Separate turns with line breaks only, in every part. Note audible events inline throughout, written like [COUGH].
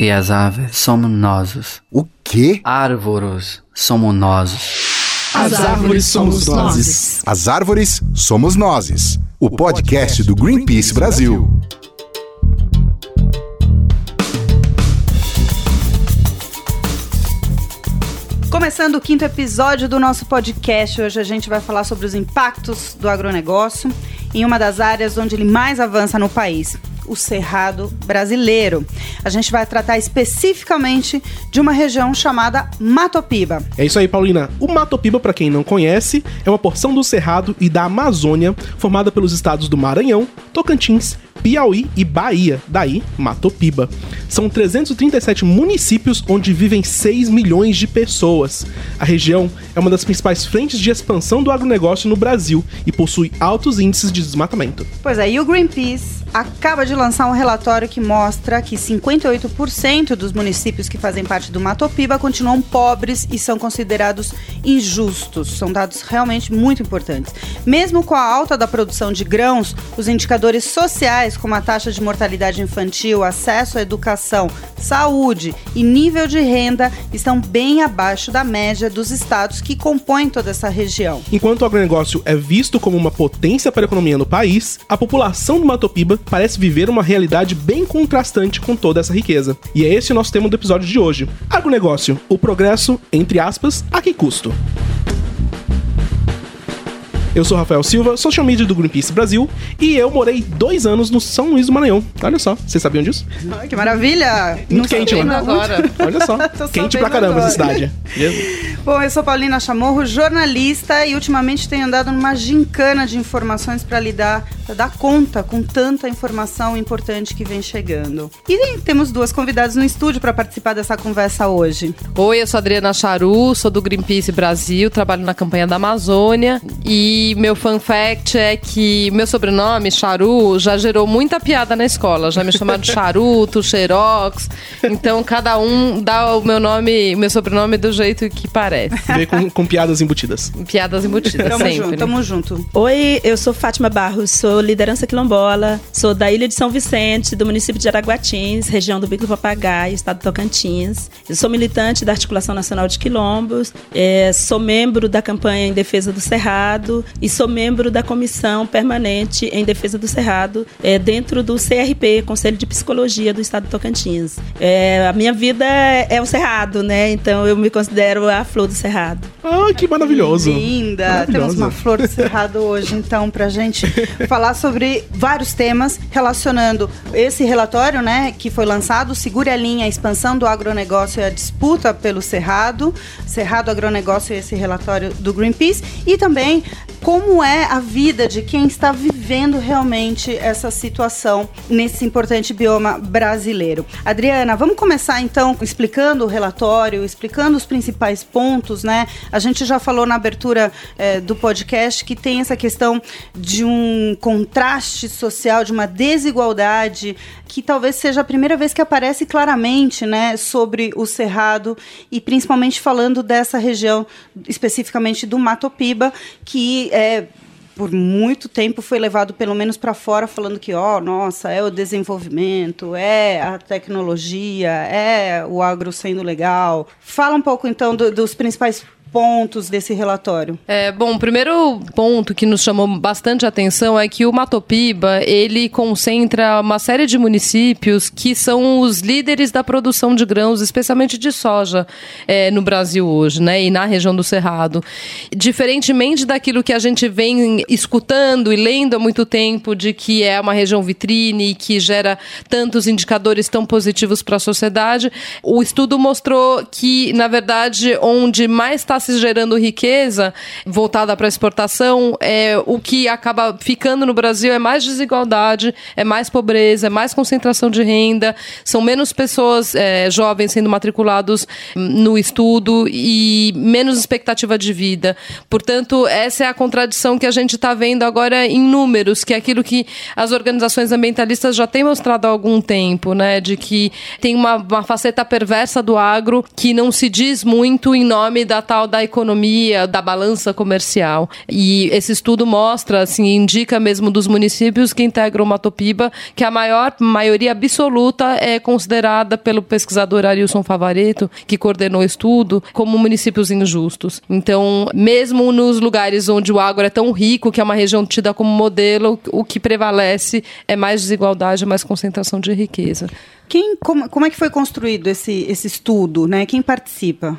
E as aves somos nós.
O quê?
Árvores somos nós.
As árvores somos nós.
As árvores somos nós. O podcast do Greenpeace Brasil.
Começando o quinto episódio do nosso podcast, hoje a gente vai falar sobre os impactos do agronegócio em uma das áreas onde ele mais avança no país, o Cerrado brasileiro. A gente vai tratar especificamente de uma região chamada Matopiba.
É isso aí, Paulina. O Matopiba, para quem não conhece, é uma porção do Cerrado e da Amazônia formada pelos estados do Maranhão, Tocantins, Piauí e Bahia, daí Matopiba. São 337 municípios onde vivem 6 milhões de pessoas. A região é uma das principais frentes de expansão do agronegócio no Brasil e possui altos índices de desmatamento.
Pois é, e o Greenpeace acaba de lançar um relatório que mostra que 58% dos municípios que fazem parte do Matopiba continuam pobres e são considerados injustos. São dados realmente muito importantes. Mesmo com a alta da produção de grãos, os indicadores sociais, como a taxa de mortalidade infantil, acesso à educação, saúde e nível de renda, estão bem abaixo da média dos estados que compõem toda essa região.
Enquanto o agronegócio é visto como uma potência para a economia no país, a população do Matopiba parece viver uma realidade bem contrastante com toda essa riqueza. E é esse o nosso tema do episódio de hoje. Agronegócio, o progresso, entre aspas, a que custo? Eu sou Rafael Silva, social media do Greenpeace Brasil, e eu morei dois anos no São Luís do Maranhão. Olha só, vocês sabiam disso?
Ai, que maravilha!
Muito Não quente lá.
Agora.
Olha só, [LAUGHS] quente pra caramba agora. essa cidade. [LAUGHS]
Bom, eu sou Paulina Chamorro, jornalista, e ultimamente tenho andado numa gincana de informações para lidar, para dar conta com tanta informação importante que vem chegando. E temos duas convidadas no estúdio para participar dessa conversa hoje.
Oi, eu sou Adriana Charu, sou do Greenpeace Brasil, trabalho na campanha da Amazônia e e meu fun fact é que meu sobrenome, Charu, já gerou muita piada na escola. Já me chamaram de [LAUGHS] charuto, xerox. Então cada um dá o meu nome, meu sobrenome do jeito que parece.
Vê com, com piadas embutidas.
Piadas embutidas,
tamo
sempre.
Junto, tamo junto.
Oi, eu sou Fátima Barros, sou liderança quilombola, sou da Ilha de São Vicente, do município de Araguatins, região do Bico do Papagaio, estado de Tocantins. Eu sou militante da Articulação Nacional de Quilombos, é, sou membro da campanha em defesa do Cerrado e sou membro da comissão permanente em defesa do Cerrado, é, dentro do CRP, Conselho de Psicologia do Estado de Tocantins. É, a minha vida é o Cerrado, né? Então eu me considero a flor do Cerrado.
Ah, que maravilhoso!
Linda! Temos uma flor do [LAUGHS] Cerrado hoje, então, pra gente falar sobre vários temas relacionando esse relatório, né, que foi lançado, Segure a Linha, a expansão do agronegócio e a disputa pelo Cerrado, Cerrado Agronegócio e esse relatório do Greenpeace, e também como é a vida de quem está vivendo realmente essa situação nesse importante bioma brasileiro. Adriana, vamos começar então explicando o relatório, explicando os principais pontos, né? A gente já falou na abertura é, do podcast que tem essa questão de um contraste social, de uma desigualdade que talvez seja a primeira vez que aparece claramente, né, sobre o Cerrado e principalmente falando dessa região especificamente do Matopiba, que é, por muito tempo foi levado pelo menos para fora falando que ó oh, nossa é o desenvolvimento é a tecnologia é o agro sendo legal. Fala um pouco então do, dos principais pontos desse relatório?
É, bom, o primeiro ponto que nos chamou bastante atenção é que o Matopiba, ele concentra uma série de municípios que são os líderes da produção de grãos, especialmente de soja, é, no Brasil hoje, né, e na região do Cerrado. Diferentemente daquilo que a gente vem escutando e lendo há muito tempo de que é uma região vitrine e que gera tantos indicadores tão positivos para a sociedade, o estudo mostrou que, na verdade, onde mais está se gerando riqueza voltada para exportação, é, o que acaba ficando no Brasil é mais desigualdade, é mais pobreza, é mais concentração de renda, são menos pessoas é, jovens sendo matriculados no estudo e menos expectativa de vida. Portanto, essa é a contradição que a gente está vendo agora em números, que é aquilo que as organizações ambientalistas já têm mostrado há algum tempo, né? De que tem uma, uma faceta perversa do agro que não se diz muito em nome da tal da economia, da balança comercial. E esse estudo mostra, assim, indica mesmo dos municípios que integram Matopiba que a maior maioria absoluta é considerada pelo pesquisador Arilson Favareto, que coordenou o estudo, como municípios injustos. Então, mesmo nos lugares onde o agro é tão rico, que é uma região tida como modelo, o que prevalece é mais desigualdade, mais concentração de riqueza.
Quem, como, como é que foi construído esse, esse estudo? Né? Quem participa?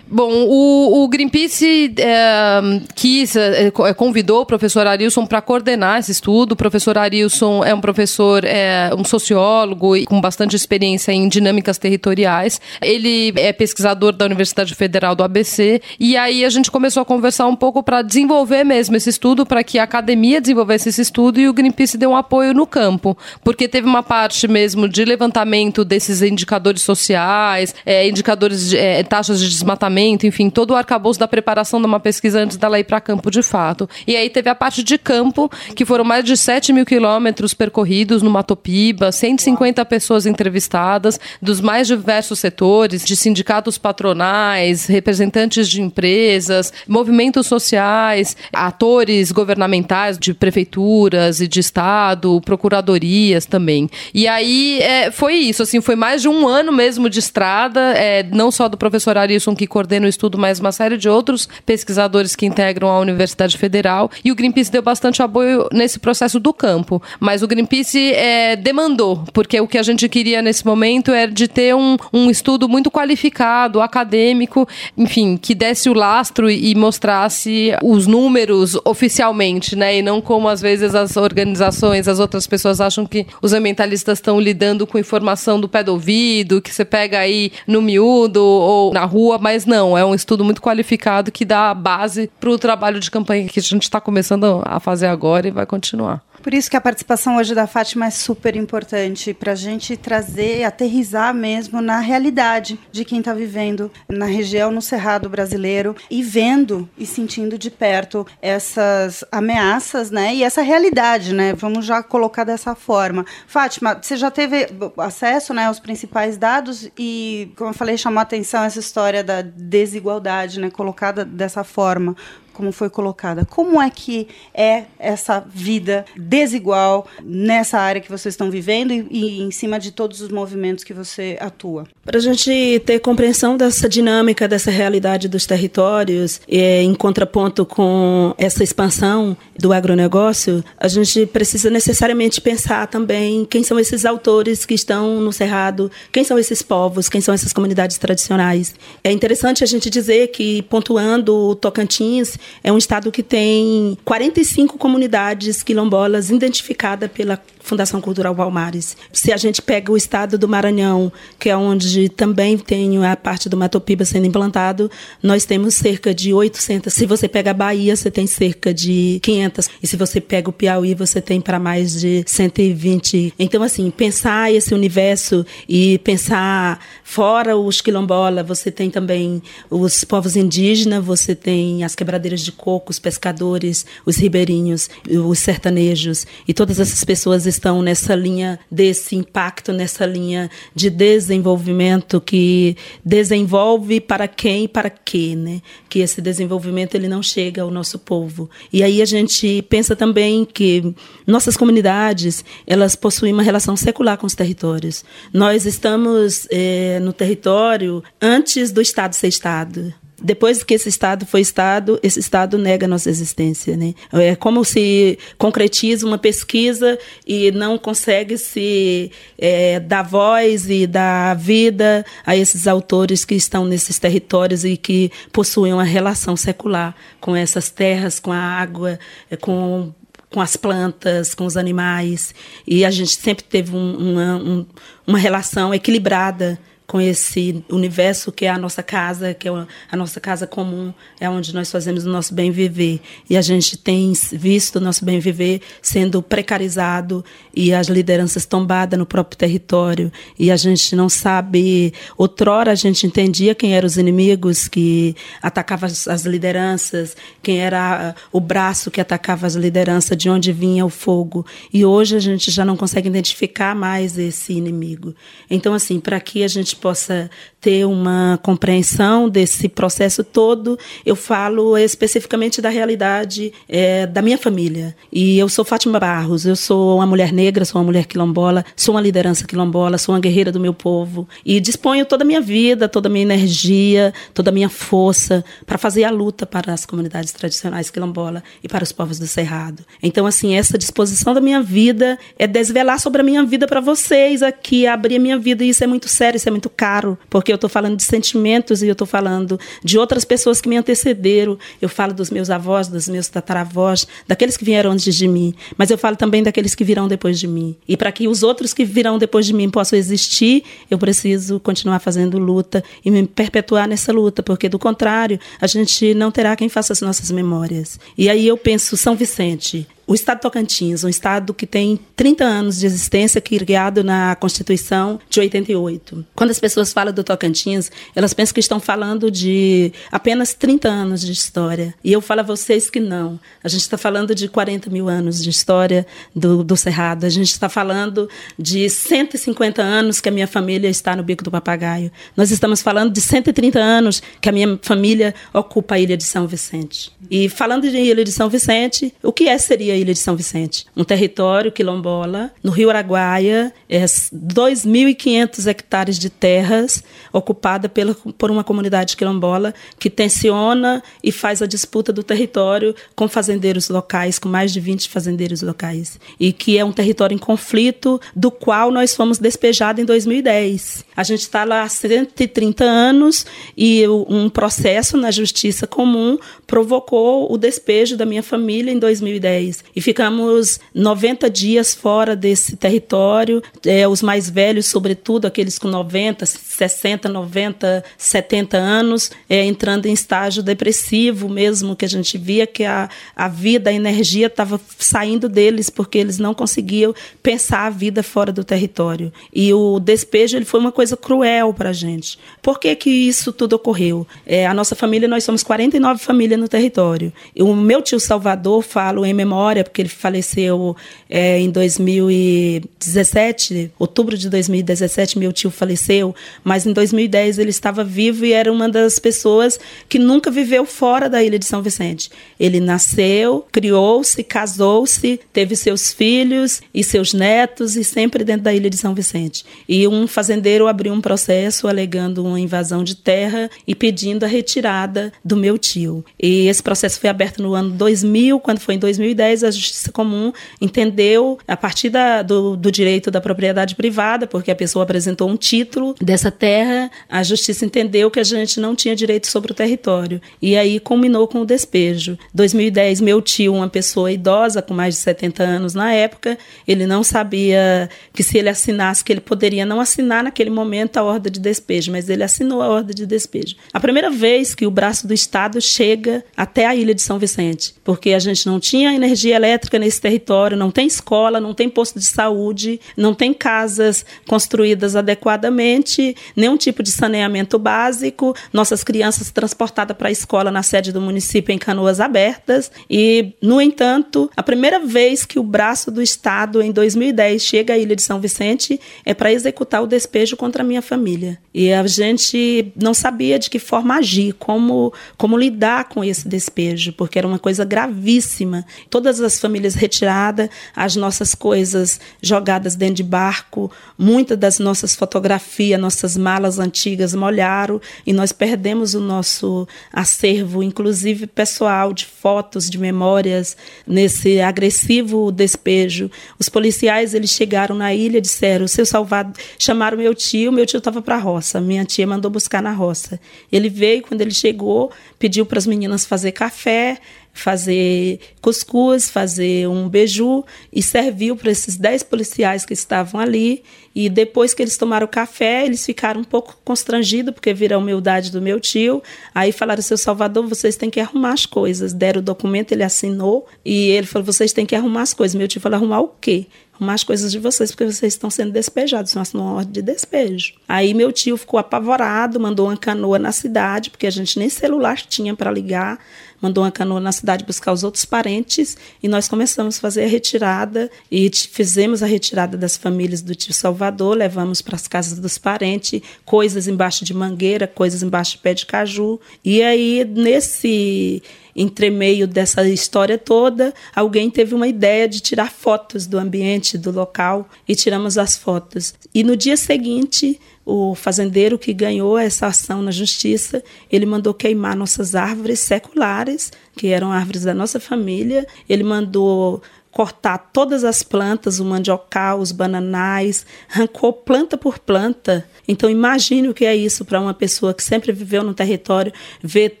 Bom, o, o Greenpeace é, quis, é, convidou o professor Arilson para coordenar esse estudo. O professor Arilson é um professor, é, um sociólogo e com bastante experiência em dinâmicas territoriais. Ele é pesquisador da Universidade Federal do ABC. E aí a gente começou a conversar um pouco para desenvolver mesmo esse estudo, para que a academia desenvolvesse esse estudo e o Greenpeace deu um apoio no campo. Porque teve uma parte mesmo de levantamento desses indicadores sociais, indicadores de taxas de desmatamento enfim, todo o arcabouço da preparação de uma pesquisa antes dela ir para campo de fato. E aí teve a parte de campo, que foram mais de 7 mil quilômetros percorridos no Matopiba, 150 pessoas entrevistadas, dos mais diversos setores, de sindicatos patronais, representantes de empresas, movimentos sociais, atores governamentais de prefeituras e de estado, procuradorias também. E aí é, foi isso, assim, foi mais de um ano mesmo de estrada, é, não só do professor Arilson que coordena coordena o estudo, mas uma série de outros pesquisadores que integram a Universidade Federal. E o Greenpeace deu bastante apoio nesse processo do campo. Mas o Greenpeace é, demandou, porque o que a gente queria nesse momento é de ter um, um estudo muito qualificado, acadêmico, enfim, que desse o lastro e mostrasse os números oficialmente, né? E não como às vezes as organizações, as outras pessoas acham que os ambientalistas estão lidando com informação do pé do ouvido, que você pega aí no miúdo ou na rua, mas não não, é um estudo muito qualificado que dá a base para o trabalho de campanha que a gente está começando a fazer agora e vai continuar.
Por isso que a participação hoje da Fátima é super importante para a gente trazer, aterrizar mesmo na realidade de quem está vivendo na região, no Cerrado brasileiro e vendo e sentindo de perto essas ameaças, né? E essa realidade, né? Vamos já colocar dessa forma. Fátima, você já teve acesso, né, aos principais dados e, como eu falei, chamou a atenção essa história da desigualdade, né, colocada dessa forma como foi colocada. Como é que é essa vida desigual nessa área que vocês estão vivendo e, e em cima de todos os movimentos que você atua?
Para a gente ter compreensão dessa dinâmica, dessa realidade dos territórios, é, em contraponto com essa expansão do agronegócio, a gente precisa necessariamente pensar também quem são esses autores que estão no Cerrado, quem são esses povos, quem são essas comunidades tradicionais. É interessante a gente dizer que, pontuando o Tocantins, é um estado que tem 45 comunidades quilombolas identificadas pela Fundação Cultural Palmares. Se a gente pega o estado do Maranhão, que é onde também tem a parte do Matopiba sendo implantado, nós temos cerca de 800. Se você pega a Bahia, você tem cerca de 500. E se você pega o Piauí, você tem para mais de 120. Então, assim, pensar esse universo e pensar fora os quilombolas, você tem também os povos indígenas, você tem as quebradeiras de coco, os pescadores, os ribeirinhos, os sertanejos. E todas essas pessoas estão nessa linha desse impacto, nessa linha de desenvolvimento que desenvolve para quem e para quê, né? Que esse desenvolvimento ele não chega ao nosso povo. E aí a gente pensa também que nossas comunidades elas possuem uma relação secular com os territórios. Nós estamos é, no território antes do Estado ser Estado. Depois que esse Estado foi Estado, esse Estado nega nossa existência. Né? É como se concretiza uma pesquisa e não consegue se é, dar voz e dar vida a esses autores que estão nesses territórios e que possuem uma relação secular com essas terras, com a água, é, com com as plantas, com os animais. E a gente sempre teve um, uma, um, uma relação equilibrada com esse universo que é a nossa casa, que é a nossa casa comum, é onde nós fazemos o nosso bem viver. E a gente tem visto o nosso bem viver sendo precarizado e as lideranças tombadas no próprio território. E a gente não sabe. Outrora a gente entendia quem eram os inimigos que atacavam as lideranças, quem era o braço que atacava as lideranças, de onde vinha o fogo. E hoje a gente já não consegue identificar mais esse inimigo. Então, assim, para que a gente possa ter uma compreensão desse processo todo, eu falo especificamente da realidade é, da minha família. E eu sou Fátima Barros, eu sou uma mulher negra, sou uma mulher quilombola, sou uma liderança quilombola, sou uma guerreira do meu povo e disponho toda a minha vida, toda a minha energia, toda a minha força para fazer a luta para as comunidades tradicionais quilombola e para os povos do Cerrado. Então, assim, essa disposição da minha vida é desvelar sobre a minha vida para vocês aqui, abrir a minha vida, e isso é muito sério, isso é muito caro, porque eu estou falando de sentimentos e eu estou falando de outras pessoas que me antecederam. Eu falo dos meus avós, dos meus tataravós, daqueles que vieram antes de mim, mas eu falo também daqueles que virão depois de mim. E para que os outros que virão depois de mim possam existir, eu preciso continuar fazendo luta e me perpetuar nessa luta, porque do contrário, a gente não terá quem faça as nossas memórias. E aí eu penso, São Vicente, o Estado de Tocantins, um estado que tem 30 anos de existência, criado na Constituição de 88. Quando as pessoas falam do Tocantins, elas pensam que estão falando de apenas 30 anos de história. E eu falo a vocês que não. A gente está falando de 40 mil anos de história do, do Cerrado. A gente está falando de 150 anos que a minha família está no Bico do Papagaio. Nós estamos falando de 130 anos que a minha família ocupa a Ilha de São Vicente. E falando de Ilha de São Vicente, o que é seria Ilha de São Vicente. Um território quilombola, no Rio Araguaia, é 2.500 hectares de terras ocupada pela, por uma comunidade quilombola que tensiona e faz a disputa do território com fazendeiros locais, com mais de 20 fazendeiros locais. E que é um território em conflito, do qual nós fomos despejados em 2010. A gente está lá há 130 anos e um processo na justiça comum provocou o despejo da minha família em 2010 e ficamos 90 dias fora desse território. É, os mais velhos, sobretudo aqueles com 90, 60, 90, 70 anos, é, entrando em estágio depressivo mesmo, que a gente via que a, a vida, a energia estava saindo deles porque eles não conseguiam pensar a vida fora do território. E o despejo ele foi uma coisa cruel para a gente. Por que, que isso tudo ocorreu? É, a nossa família, nós somos 49 famílias no território. O meu tio Salvador, falo em memória, porque ele faleceu é, em 2017, outubro de 2017, meu tio faleceu, mas em 2010 ele estava vivo e era uma das pessoas que nunca viveu fora da ilha de São Vicente. Ele nasceu, criou-se, casou-se, teve seus filhos e seus netos e sempre dentro da ilha de São Vicente. E um fazendeiro abriu um processo alegando uma invasão de terra e pedindo a retirada do meu tio. E esse processo foi aberto no ano 2000, quando foi em 2010, a Justiça Comum entendeu, a partir da, do, do direito da propriedade privada, porque a pessoa apresentou um título dessa terra, a Justiça entendeu que a gente não tinha direito sobre o território. E aí culminou com o despejo. 2010, meu tio, uma pessoa idosa, com mais de 70 anos na época, ele não sabia que se ele assinasse, que ele poderia não assinar naquele momento a ordem de despejo, mas ele assinou a ordem de despejo. A primeira vez que o braço do Estado chega até a ilha de São Vicente, porque a gente não tinha energia elétrica nesse território, não tem escola, não tem posto de saúde, não tem casas construídas adequadamente, nenhum tipo de saneamento básico, nossas crianças transportadas para a escola na sede do município em canoas abertas. E, no entanto, a primeira vez que o braço do Estado, em 2010, chega à Ilha de São Vicente é para executar o despejo contra a minha família. E a gente não sabia de que forma agir, como, como lidar com esse despejo, porque era uma coisa gravíssima. Todas as as famílias retiradas, as nossas coisas jogadas dentro de barco, muitas das nossas fotografias, nossas malas antigas molharam e nós perdemos o nosso acervo, inclusive pessoal, de fotos, de memórias, nesse agressivo despejo. Os policiais eles chegaram na ilha, disseram: seu salvado, chamaram meu tio, meu tio estava para a roça, minha tia mandou buscar na roça. Ele veio, quando ele chegou, pediu para as meninas fazer café, fazer cuscuz, fazer um beiju e serviu para esses dez policiais que estavam ali. E depois que eles tomaram café, eles ficaram um pouco constrangidos, porque viram a humildade do meu tio. Aí falaram: seu Salvador, vocês têm que arrumar as coisas. Deram o documento, ele assinou e ele falou: vocês têm que arrumar as coisas. Meu tio falou: arrumar o quê? Arrumar as coisas de vocês, porque vocês estão sendo despejados, nós numa ordem de despejo. Aí meu tio ficou apavorado, mandou uma canoa na cidade, porque a gente nem celular tinha para ligar, mandou uma canoa na cidade buscar os outros parentes e nós começamos a fazer a retirada e fizemos a retirada das famílias do tio Salvador, levamos para as casas dos parentes, coisas embaixo de mangueira, coisas embaixo de pé de caju. E aí, nesse entre meio dessa história toda, alguém teve uma ideia de tirar fotos do ambiente, do local, e tiramos as fotos. E no dia seguinte, o fazendeiro que ganhou essa ação na justiça, ele mandou queimar nossas árvores seculares, que eram árvores da nossa família. Ele mandou cortar todas as plantas, o mandiocal, os bananais, arrancou planta por planta. Então imagine o que é isso para uma pessoa que sempre viveu no território, ver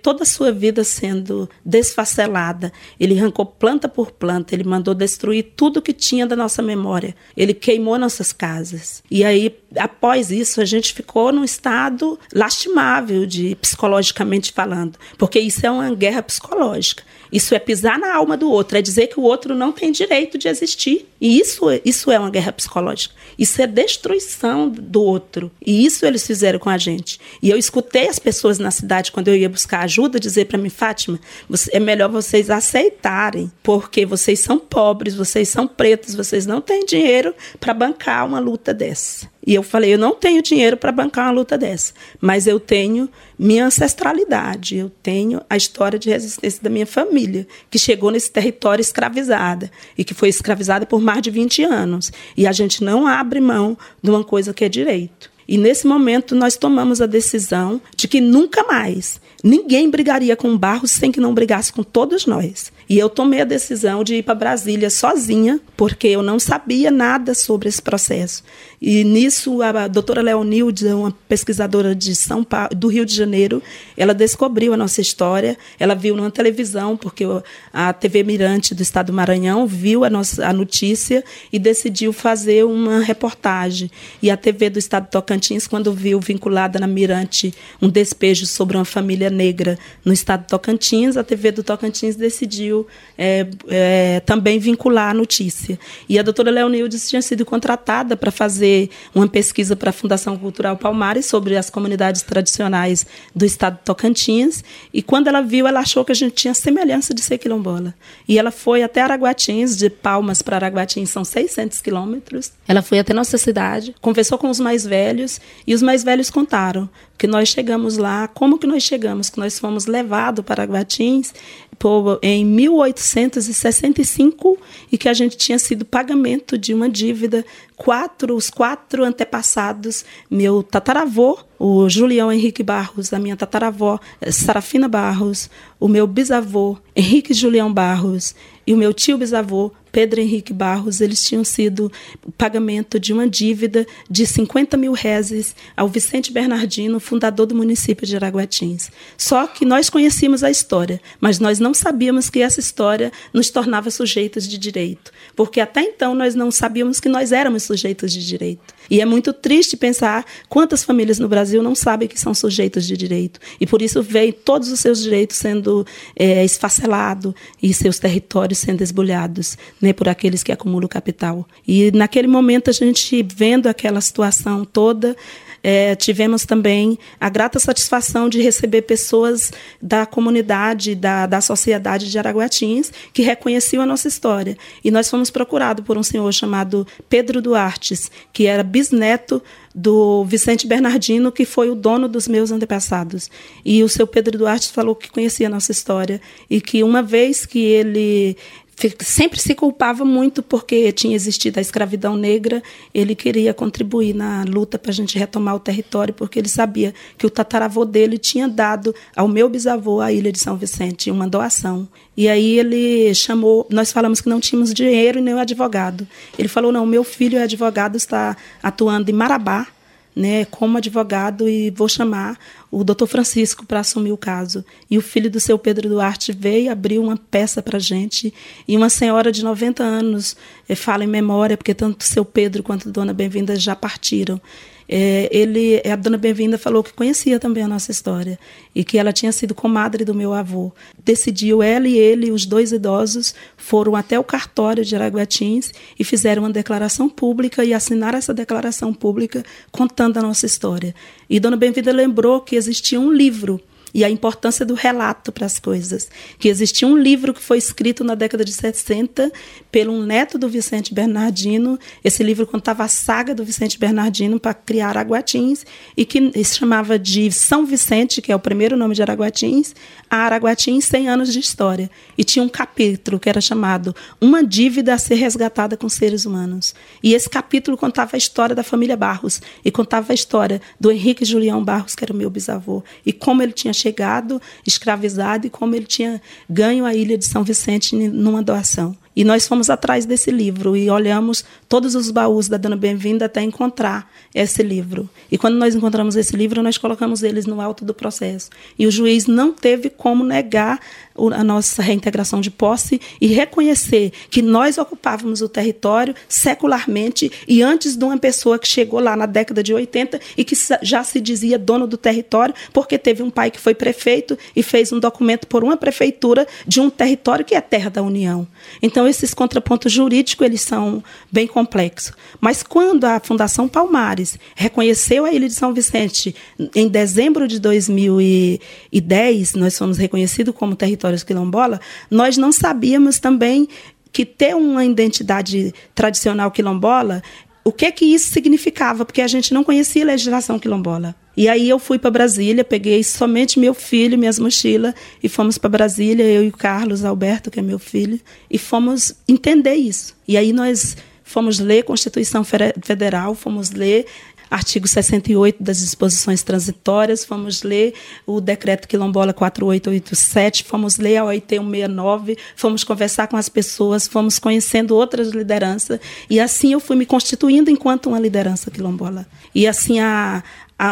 toda a sua vida sendo desfacelada. Ele arrancou planta por planta, ele mandou destruir tudo que tinha da nossa memória. Ele queimou nossas casas. E aí, após isso, a gente ficou num estado lastimável de psicologicamente falando, porque isso é uma guerra psicológica. Isso é pisar na alma do outro, é dizer que o outro não tem direito de existir. E isso, isso é uma guerra psicológica. Isso é destruição do outro. E isso eles fizeram com a gente. E eu escutei as pessoas na cidade, quando eu ia buscar ajuda, dizer para mim, Fátima, é melhor vocês aceitarem, porque vocês são pobres, vocês são pretos, vocês não têm dinheiro para bancar uma luta dessa. E eu falei, eu não tenho dinheiro para bancar uma luta dessa, mas eu tenho minha ancestralidade, eu tenho a história de resistência da minha família, que chegou nesse território escravizada e que foi escravizada por mais de 20 anos. E a gente não abre mão de uma coisa que é direito. E nesse momento nós tomamos a decisão de que nunca mais ninguém brigaria com Barros sem que não brigasse com todos nós. E eu tomei a decisão de ir para Brasília sozinha, porque eu não sabia nada sobre esse processo. E nisso a doutora Leonilde, uma pesquisadora de São Paulo, do Rio de Janeiro, ela descobriu a nossa história. Ela viu numa televisão, porque a TV Mirante do Estado do Maranhão viu a nossa a notícia e decidiu fazer uma reportagem. E a TV do Estado de Tocantins, quando viu vinculada na Mirante um despejo sobre uma família negra no Estado de Tocantins, a TV do Tocantins decidiu é, é, também vincular a notícia. E a doutora Leonildes tinha sido contratada para fazer uma pesquisa para a Fundação Cultural Palmares sobre as comunidades tradicionais do estado de Tocantins. E quando ela viu, ela achou que a gente tinha semelhança de ser quilombola. E ela foi até Araguatins, de Palmas para Araguatins são 600 quilômetros. Ela foi até nossa cidade, conversou com os mais velhos e os mais velhos contaram que nós chegamos lá, como que nós chegamos, que nós fomos levados para Araguatins em 1865 e que a gente tinha sido pagamento de uma dívida quatro os quatro antepassados meu tataravô o Julião Henrique Barros a minha tataravó Sarafina Barros o meu bisavô Henrique Julião Barros e o meu tio bisavô Pedro Henrique Barros, eles tinham sido pagamento de uma dívida de 50 mil réis ao Vicente Bernardino, fundador do município de Araguatins. Só que nós conhecíamos a história, mas nós não sabíamos que essa história nos tornava sujeitos de direito, porque até então nós não sabíamos que nós éramos sujeitos de direito. E é muito triste pensar quantas famílias no Brasil não sabem que são sujeitos de direito. E por isso veio todos os seus direitos sendo é, esfacelados e seus territórios sendo esbulhados né, por aqueles que acumulam capital. E naquele momento a gente vendo aquela situação toda, é, tivemos também a grata satisfação de receber pessoas da comunidade, da, da sociedade de Araguatins, que reconheciam a nossa história. E nós fomos procurados por um senhor chamado Pedro Duartes, que era bisneto do Vicente Bernardino, que foi o dono dos meus antepassados. E o seu Pedro Duarte falou que conhecia a nossa história e que uma vez que ele sempre se culpava muito porque tinha existido a escravidão negra. Ele queria contribuir na luta para a gente retomar o território, porque ele sabia que o tataravô dele tinha dado ao meu bisavô a ilha de São Vicente uma doação. E aí ele chamou, nós falamos que não tínhamos dinheiro e nem o advogado. Ele falou: não, meu filho é advogado, está atuando em Marabá né, como advogado e vou chamar o doutor Francisco para assumir o caso. E o filho do seu Pedro Duarte veio abriu uma peça para a gente. E uma senhora de 90 anos eh, fala em memória, porque tanto seu Pedro quanto Dona Bem-vinda já partiram. É, ele, a dona Bem-vinda falou que conhecia também a nossa história e que ela tinha sido comadre do meu avô. Decidiu ela e ele, os dois idosos, foram até o cartório de Araguatins e fizeram uma declaração pública e assinaram essa declaração pública contando a nossa história. E dona Bem-vinda lembrou que existia um livro e a importância do relato para as coisas. Que existia um livro que foi escrito na década de 60 pelo um neto do Vicente Bernardino. Esse livro contava a saga do Vicente Bernardino para criar Araguatins e que se chamava de São Vicente, que é o primeiro nome de Araguatins, a Araguatins 100 anos de história. E tinha um capítulo que era chamado Uma dívida a ser resgatada com seres humanos. E esse capítulo contava a história da família Barros e contava a história do Henrique Julião Barros, que era o meu bisavô, e como ele tinha chegado escravizado e como ele tinha ganho a ilha de São Vicente numa doação. E nós fomos atrás desse livro e olhamos todos os baús da Dona Bem-vinda até encontrar esse livro. E quando nós encontramos esse livro, nós colocamos eles no alto do processo. E o juiz não teve como negar a nossa reintegração de posse e reconhecer que nós ocupávamos o território secularmente e antes de uma pessoa que chegou lá na década de 80 e que já se dizia dono do território, porque teve um pai que foi prefeito e fez um documento por uma prefeitura de um território que é terra da União. Então esses contrapontos jurídicos eles são bem complexos. Mas quando a Fundação Palmares reconheceu a Ilha de São Vicente em dezembro de 2010, nós fomos reconhecidos como território territórios quilombola, nós não sabíamos também que ter uma identidade tradicional quilombola, o que que isso significava, porque a gente não conhecia a legislação quilombola. E aí eu fui para Brasília, peguei somente meu filho, minhas mochilas e fomos para Brasília, eu e o Carlos Alberto, que é meu filho, e fomos entender isso. E aí nós fomos ler Constituição Federal, fomos ler artigo 68 das disposições transitórias, fomos ler o decreto quilombola 4887, fomos ler a OIT 169, fomos conversar com as pessoas, fomos conhecendo outras lideranças. E assim eu fui me constituindo enquanto uma liderança quilombola. E assim a,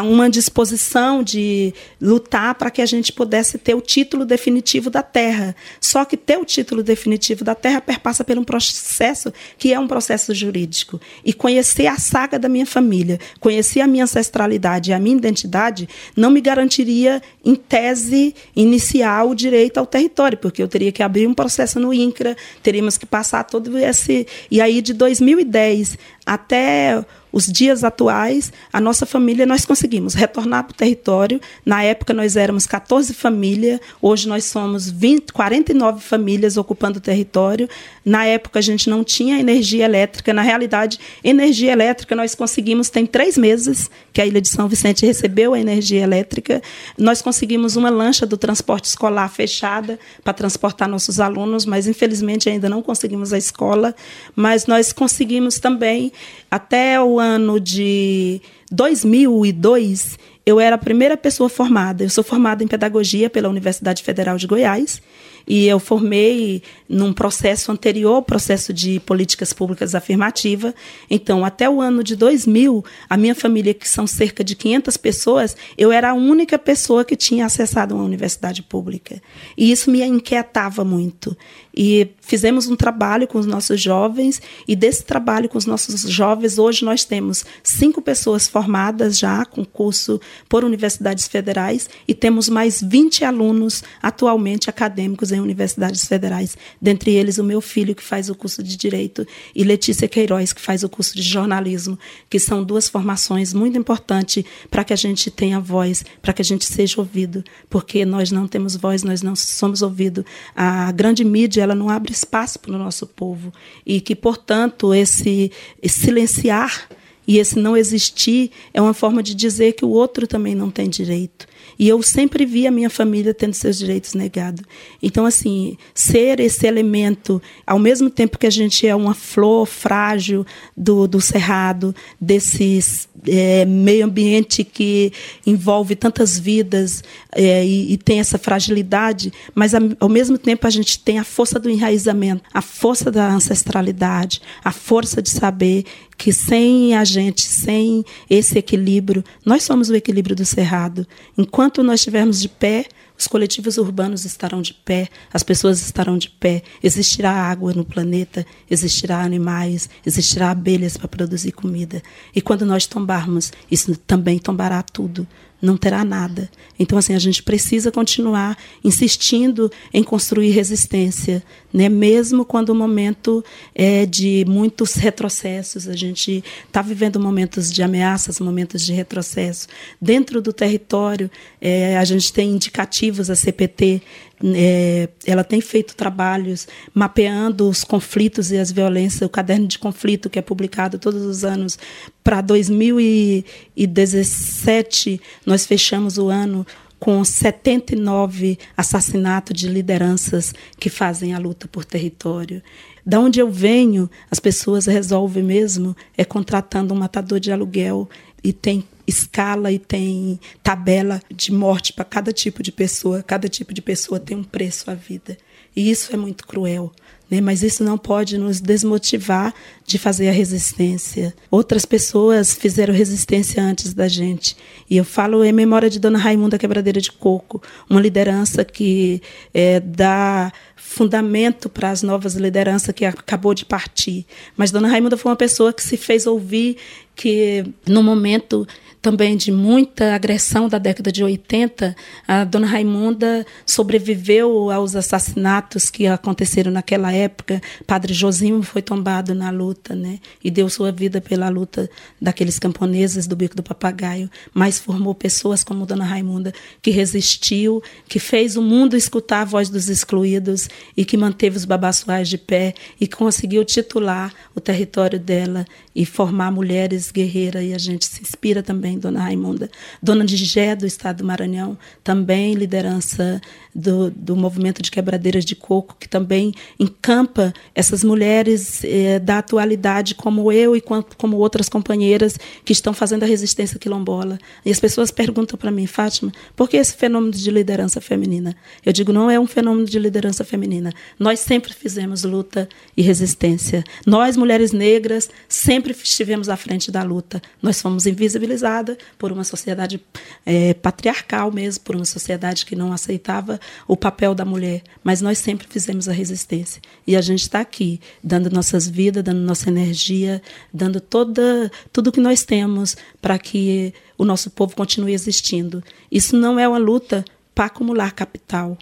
uma disposição de lutar para que a gente pudesse ter o título definitivo da terra. Só que ter o título definitivo da terra perpassa por um processo que é um processo jurídico. E conhecer a saga da minha família, conhecer a minha ancestralidade e a minha identidade, não me garantiria, em tese inicial, o direito ao território, porque eu teria que abrir um processo no INCRA, teríamos que passar todo esse. E aí, de 2010 até os dias atuais, a nossa família, nós conseguimos retornar para o território. Na época, nós éramos 14 famílias, hoje nós somos 20, 49 famílias ocupando o território. Na época, a gente não tinha energia elétrica. Na realidade, energia elétrica nós conseguimos, tem três meses que a Ilha de São Vicente recebeu a energia elétrica. Nós conseguimos uma lancha do transporte escolar fechada para transportar nossos alunos, mas infelizmente ainda não conseguimos a escola. Mas nós conseguimos também, até o ano de 2002, eu era a primeira pessoa formada. Eu sou formada em pedagogia pela Universidade Federal de Goiás e eu formei num processo anterior, processo de políticas públicas afirmativa. Então, até o ano de 2000, a minha família, que são cerca de 500 pessoas, eu era a única pessoa que tinha acessado uma universidade pública. E isso me inquietava muito. E fizemos um trabalho com os nossos jovens, e desse trabalho com os nossos jovens, hoje nós temos cinco pessoas formadas já com curso por universidades federais, e temos mais 20 alunos atualmente acadêmicos em universidades federais, dentre eles o meu filho, que faz o curso de Direito, e Letícia Queiroz, que faz o curso de Jornalismo, que são duas formações muito importantes para que a gente tenha voz, para que a gente seja ouvido, porque nós não temos voz, nós não somos ouvidos. A grande mídia ela não abre espaço para o nosso povo e que, portanto, esse, silenciar e esse não existir é uma forma de dizer que o outro também não tem direito. E eu sempre vi a minha família tendo seus direitos negados. Então, assim, ser esse elemento, ao mesmo tempo que a gente é uma flor frágil do, do cerrado, desses é, meio ambiente que envolve tantas vidas é, e, e, tem essa fragilidade, mas ao mesmo tempo a gente tem a força do enraizamento, a força da ancestralidade, a força de saber que sem a gente, sem esse equilíbrio, nós somos o equilíbrio do cerrado. Enquanto nós estivermos de pé, os coletivos urbanos estarão de pé, as pessoas estarão de pé, existirá água no planeta, existirá animais, existirá abelhas para produzir comida. E quando nós tombarmos, isso também tombará tudo não terá nada. Então, assim, a gente precisa continuar insistindo em construir resistência, né? mesmo quando o momento é de muitos retrocessos. A gente está vivendo momentos de ameaças, momentos de retrocesso. Dentro do território, é, a gente tem indicativos, a CPT é, ela tem feito trabalhos mapeando os conflitos e as violências, o caderno de conflito que é publicado todos os anos. Para 2017, nós fechamos o ano com 79 assassinatos de lideranças que fazem a luta por território. Da onde eu venho, as pessoas resolvem mesmo é contratando um matador de aluguel e tem escala e tem tabela de morte para cada tipo de pessoa. Cada tipo de pessoa tem um preço à vida. E isso é muito cruel. Né? Mas isso não pode nos desmotivar de fazer a resistência. Outras pessoas fizeram resistência antes da gente. E eu falo em memória de Dona Raimunda Quebradeira de Coco, uma liderança que é, dá fundamento para as novas lideranças que acabou de partir. Mas Dona Raimunda foi uma pessoa que se fez ouvir, que no momento também de muita agressão da década de 80, a dona Raimunda sobreviveu aos assassinatos que aconteceram naquela época. Padre Josinho foi tombado na luta, né? E deu sua vida pela luta daqueles camponeses do Bico do Papagaio, mas formou pessoas como dona Raimunda que resistiu, que fez o mundo escutar a voz dos excluídos e que manteve os babaçoais de pé e conseguiu titular o território dela e formar mulheres guerreiras e a gente se inspira também Dona Raimunda. Dona de Gé, do estado do Maranhão, também liderança do, do movimento de quebradeiras de coco, que também encampa essas mulheres eh, da atualidade, como eu e como outras companheiras que estão fazendo a resistência quilombola. E as pessoas perguntam para mim, Fátima, por que esse fenômeno de liderança feminina? Eu digo, não é um fenômeno de liderança feminina. Nós sempre fizemos luta e resistência. Nós, mulheres negras, sempre estivemos à frente da luta. Nós fomos invisibilizadas por uma sociedade é, patriarcal mesmo, por uma sociedade que não aceitava o papel da mulher, mas nós sempre fizemos a resistência. E a gente está aqui, dando nossas vidas, dando nossa energia, dando toda, tudo que nós temos para que o nosso povo continue existindo. Isso não é uma luta para acumular capital.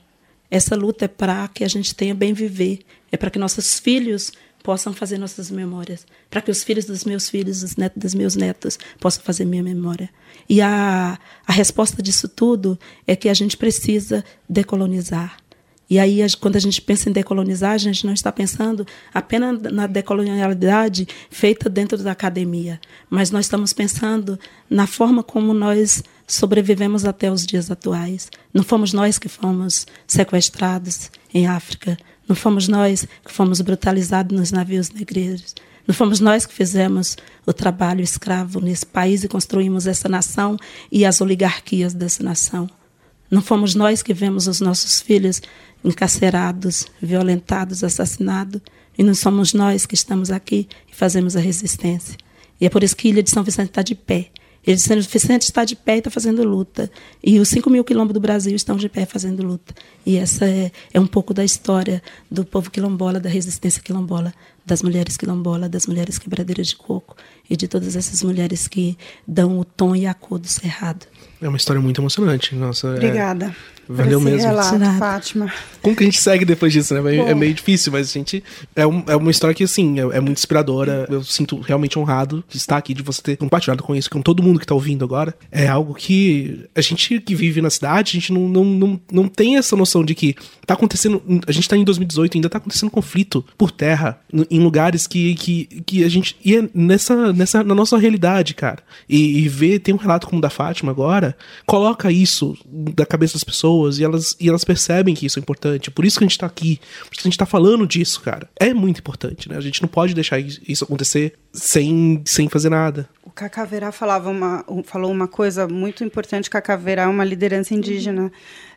Essa luta é para que a gente tenha bem viver, é para que nossos filhos possam fazer nossas memórias, para que os filhos dos meus filhos, os netos dos meus netos, possam fazer minha memória. E a, a resposta disso tudo é que a gente precisa decolonizar. E aí, quando a gente pensa em decolonizar, a gente não está pensando apenas na decolonialidade feita dentro da academia, mas nós estamos pensando na forma como nós sobrevivemos até os dias atuais. Não fomos nós que fomos sequestrados em África, não fomos nós que fomos brutalizados nos navios negreiros. Não fomos nós que fizemos o trabalho escravo nesse país e construímos essa nação e as oligarquias dessa nação. Não fomos nós que vemos os nossos filhos encarcerados, violentados, assassinados. E não somos nós que estamos aqui e fazemos a resistência. E é por isso que a Ilha de São Vicente está de pé. De São Vicente está de pé e está fazendo luta. E os 5 mil quilombos do Brasil estão de pé fazendo luta. E essa é, é um pouco da história do povo quilombola, da resistência quilombola, das mulheres quilombola, das mulheres quebradeiras de coco e de todas essas mulheres que dão o tom e a cor do cerrado.
É uma história muito emocionante. Nossa, é
Obrigada.
Valeu mesmo.
Relato, Fátima.
Como que a gente segue depois disso, né? É, é meio difícil, mas a gente. É, um, é uma história que, assim, é, é, muito inspiradora. Eu sinto realmente honrado de estar aqui, de você ter compartilhado com isso, com todo mundo que está ouvindo agora. É algo que a gente que vive na cidade, a gente não, não, não, não tem essa noção de que tá acontecendo. A gente tá em 2018, ainda tá acontecendo conflito por terra, em lugares que, que, que a gente. E é nessa, nessa, na nossa realidade, cara. E, e ver, tem um relato como o da Fátima agora, coloca isso da cabeça das pessoas pessoas e elas, e elas percebem que isso é importante. Por isso que a gente tá aqui. Por isso que a gente tá falando disso, cara. É muito importante, né? A gente não pode deixar isso acontecer sem, sem fazer nada.
O Cacaverá falava uma, falou uma coisa muito importante. Cacaverá é uma liderança indígena.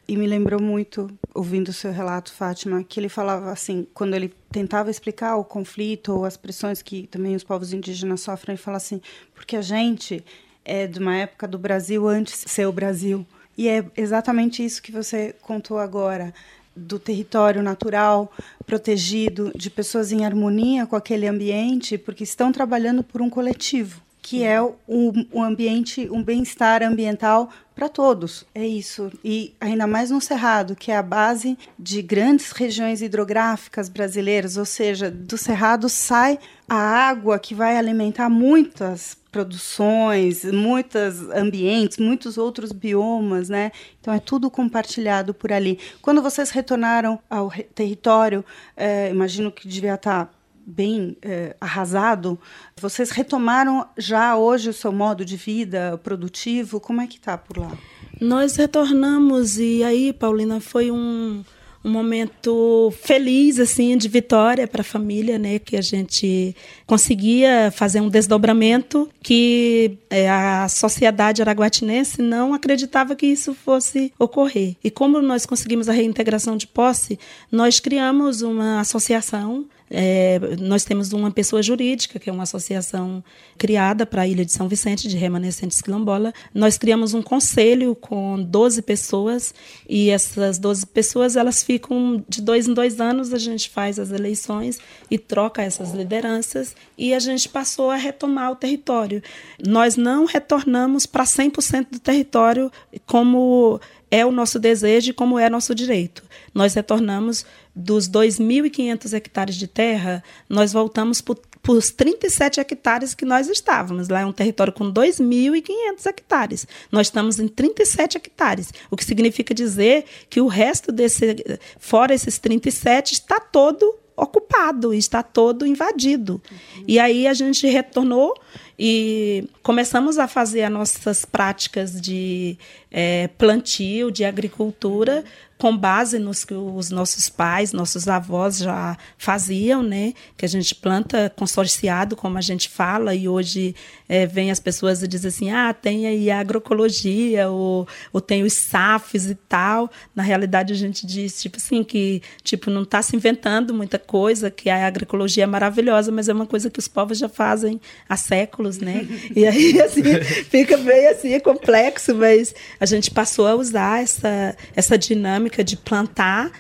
E me lembrou muito, ouvindo o seu relato, Fátima, que ele falava assim, quando ele tentava explicar o conflito ou as pressões que também os povos indígenas sofrem, ele fala assim, porque a gente é de uma época do Brasil antes de ser o Brasil. E é exatamente isso que você contou agora do território natural protegido, de pessoas em harmonia com aquele ambiente, porque estão trabalhando por um coletivo, que é um, um ambiente, um bem-estar ambiental para todos. É isso. E ainda mais no Cerrado, que é a base de grandes regiões hidrográficas brasileiras, ou seja, do Cerrado sai a água que vai alimentar muitas produções, muitos ambientes, muitos outros biomas, né? Então é tudo compartilhado por ali. Quando vocês retornaram ao território, é, imagino que devia estar bem é, arrasado. Vocês retomaram já hoje o seu modo de vida produtivo? Como é que está por lá?
Nós retornamos e aí, Paulina, foi um um momento feliz assim de vitória para a família, né, que a gente conseguia fazer um desdobramento que é, a sociedade araguatinense não acreditava que isso fosse ocorrer. E como nós conseguimos a reintegração de posse, nós criamos uma associação é, nós temos uma pessoa jurídica, que é uma associação criada para a Ilha de São Vicente, de remanescentes quilombola. Nós criamos um conselho com 12 pessoas e essas 12 pessoas elas ficam de dois em dois anos, a gente faz as eleições e troca essas lideranças e a gente passou a retomar o território. Nós não retornamos para 100% do território como é o nosso desejo e como é nosso direito. Nós retornamos dos 2.500 hectares de terra, nós voltamos para os 37 hectares que nós estávamos. Lá é um território com 2.500 hectares. Nós estamos em 37 hectares, o que significa dizer que o resto desse, fora esses 37, está todo ocupado, está todo invadido. Uhum. E aí a gente retornou e começamos a fazer as nossas práticas de é, plantio, de agricultura, com base nos que os nossos pais, nossos avós já faziam, né? Que a gente planta consorciado, como a gente fala, e hoje é, vem as pessoas e dizem assim, ah, tem aí a agroecologia, ou, ou tem os SAFs e tal. Na realidade, a gente diz, tipo assim, que tipo, não está se inventando muita coisa, que a agroecologia é maravilhosa, mas é uma coisa que os povos já fazem há séculos, né? E aí, [LAUGHS] assim, fica bem assim, complexo, mas a gente passou a usar essa, essa dinâmica de plantar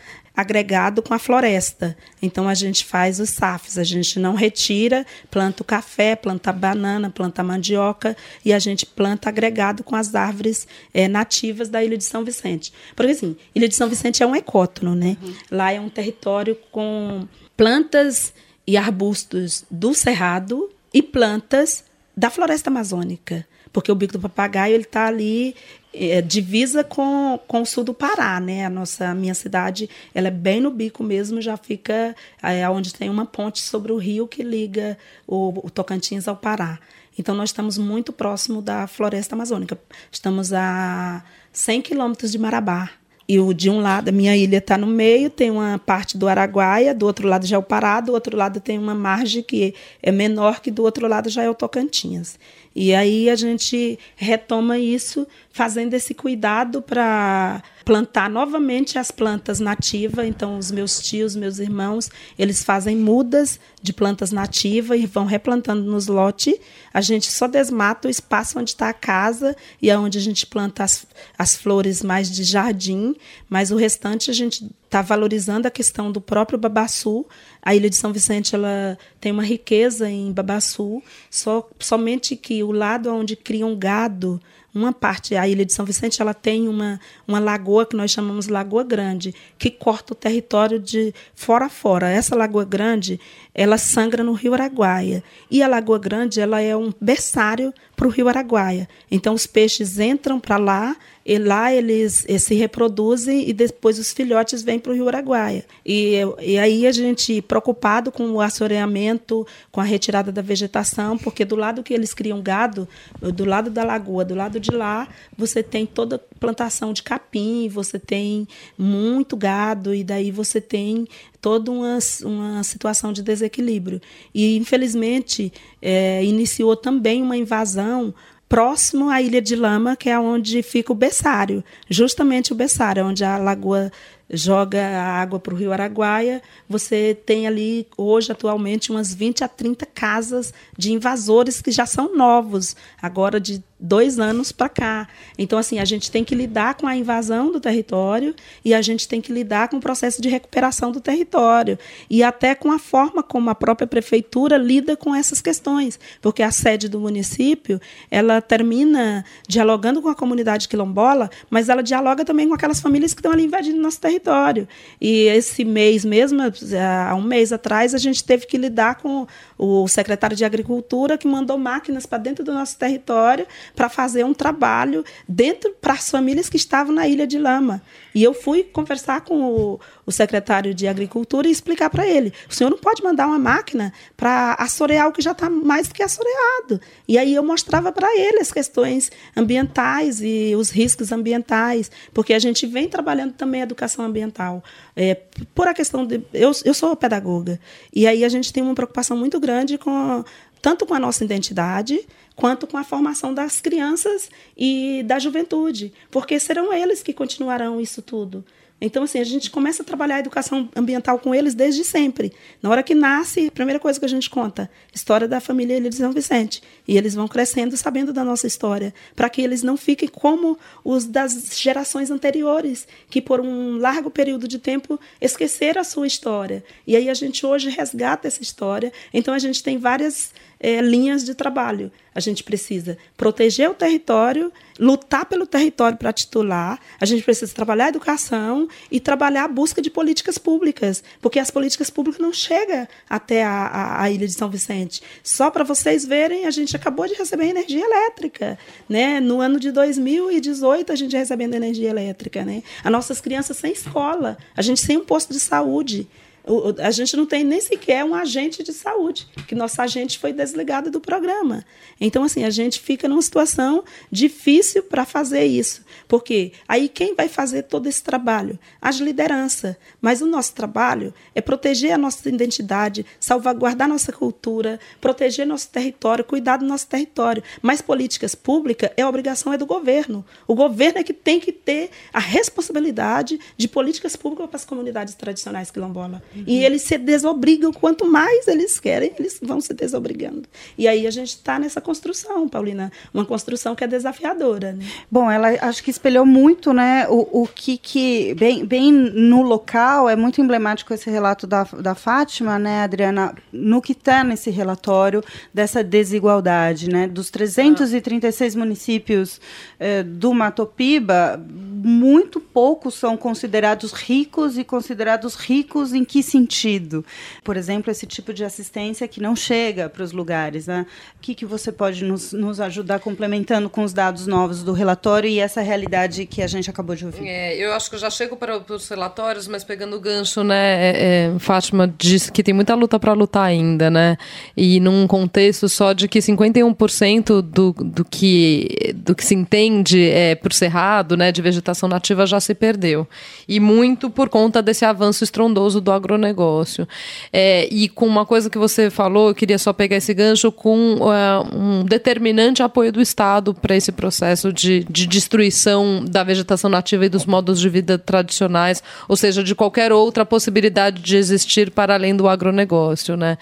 agregado com a floresta. Então a gente faz os SAFs, a gente não retira, planta o café, planta a banana, planta a mandioca e a gente planta agregado com as árvores é, nativas da Ilha de São Vicente. Porque assim, Ilha de São Vicente é um ecótono, né? Uhum. Lá é um território com plantas e arbustos do cerrado e plantas da floresta amazônica porque o bico do papagaio ele está ali é, divisa com, com o sul do Pará, né? A nossa minha cidade, ela é bem no bico mesmo, já fica é, onde tem uma ponte sobre o rio que liga o, o Tocantins ao Pará. Então nós estamos muito próximo da floresta amazônica. Estamos a 100 quilômetros de Marabá. E o, de um lado, a minha ilha está no meio, tem uma parte do Araguaia, do outro lado já é o Pará, do outro lado tem uma margem que é menor, que do outro lado já é o Tocantins. E aí a gente retoma isso fazendo esse cuidado para plantar novamente as plantas nativas. Então, os meus tios, meus irmãos, eles fazem mudas de plantas nativas e vão replantando nos lotes. A gente só desmata o espaço onde está a casa e é onde a gente planta as, as flores mais de jardim, mas o restante a gente está valorizando a questão do próprio babaçu. A Ilha de São Vicente ela tem uma riqueza em babaçu, só, somente que o lado onde criam gado uma parte, a ilha de São Vicente, ela tem uma, uma lagoa que nós chamamos Lagoa Grande, que corta o território de fora a fora. Essa Lagoa Grande, ela sangra no Rio Araguaia. E a Lagoa Grande, ela é um berçário para o Rio Araguaia. Então, os peixes entram para lá, e lá eles, eles, se reproduzem e depois os filhotes vêm para o Rio Araguaia. E, e aí a gente, preocupado com o assoreamento, com a retirada da vegetação, porque do lado que eles criam gado, do lado da lagoa, do lado de lá, você tem toda plantação de capim, você tem muito gado, e daí você tem toda uma, uma situação de desequilíbrio. E, infelizmente, é, iniciou também uma invasão próximo à Ilha de Lama, que é onde fica o berçário, justamente o berçário, onde a lagoa joga a água para o rio Araguaia, você tem ali hoje, atualmente, umas 20 a 30 casas de invasores que já são novos, agora de dois anos para cá. Então, assim, a gente tem que lidar com a invasão do território e a gente tem que lidar com o processo de recuperação do território e até com a forma como a própria prefeitura lida com essas questões, porque a sede do município ela termina dialogando com a comunidade quilombola, mas ela dialoga também com aquelas famílias que estão ali invadindo nosso território. E esse mês mesmo, há um mês atrás, a gente teve que lidar com o secretário de Agricultura que mandou máquinas para dentro do nosso território para fazer um trabalho dentro para as famílias que estavam na Ilha de Lama. E eu fui conversar com o, o secretário de Agricultura e explicar para ele: o senhor não pode mandar uma máquina para assorear o que já está mais do que assoreado. E aí eu mostrava para ele as questões ambientais e os riscos ambientais, porque a gente vem trabalhando também a educação ambiental. É, por a questão de. Eu, eu sou pedagoga, e aí a gente tem uma preocupação muito grande com tanto com a nossa identidade quanto com a formação das crianças e da juventude, porque serão eles que continuarão isso tudo. Então, assim, a gente começa a trabalhar a educação ambiental com eles desde sempre. Na hora que nasce, a primeira coisa que a gente conta, história da família de São Vicente. E eles vão crescendo sabendo da nossa história, para que eles não fiquem como os das gerações anteriores, que por um largo período de tempo esqueceram a sua história. E aí a gente hoje resgata essa história. Então, a gente tem várias é, linhas de trabalho. A gente precisa proteger o território, lutar pelo território para titular, a gente precisa trabalhar a educação e trabalhar a busca de políticas públicas, porque as políticas públicas não chegam até a, a, a Ilha de São Vicente. Só para vocês verem, a gente acabou de receber energia elétrica. Né? No ano de 2018, a gente recebendo energia elétrica. Né? As nossas crianças sem escola, a gente sem um posto de saúde a gente não tem nem sequer um agente de saúde, que nosso agente foi desligado do programa. Então, assim, a gente fica numa situação difícil para fazer isso. Porque aí quem vai fazer todo esse trabalho? As lideranças. Mas o nosso trabalho é proteger a nossa identidade, salvaguardar nossa cultura, proteger nosso território, cuidar do nosso território. Mas políticas públicas é obrigação é do governo. O governo é que tem que ter a responsabilidade de políticas públicas para as comunidades tradicionais quilombolas. Uhum. E eles se desobrigam, quanto mais eles querem, eles vão se desobrigando. E aí a gente está nessa construção, Paulina, uma construção que é desafiadora. Né?
Bom, ela acho que espelhou muito né, o, o que, que bem, bem no local, é muito emblemático esse relato da, da Fátima, né, Adriana, no que está nesse relatório dessa desigualdade, né, dos 336 ah. municípios eh, do Matopiba, muito poucos são considerados ricos e considerados ricos em que que sentido? Por exemplo, esse tipo de assistência que não chega para os lugares. Né? O que, que você pode nos, nos ajudar complementando com os dados novos do relatório e essa realidade que a gente acabou de ouvir?
É, eu acho que eu já chego para, os relatórios, mas pegando o gancho, né? É, é, Fátima disse que tem muita luta para lutar ainda, né? E num contexto só de que 51% do, do, que, do que se entende é, por cerrado, né, de vegetação nativa já se perdeu. E muito por conta desse avanço estrondoso do agro agronegócio. É, e com uma coisa que você falou, eu queria só pegar esse gancho, com uh, um determinante apoio do Estado para esse processo de, de destruição da vegetação nativa e dos modos de vida tradicionais, ou seja, de qualquer outra possibilidade de existir para além do agronegócio. Né?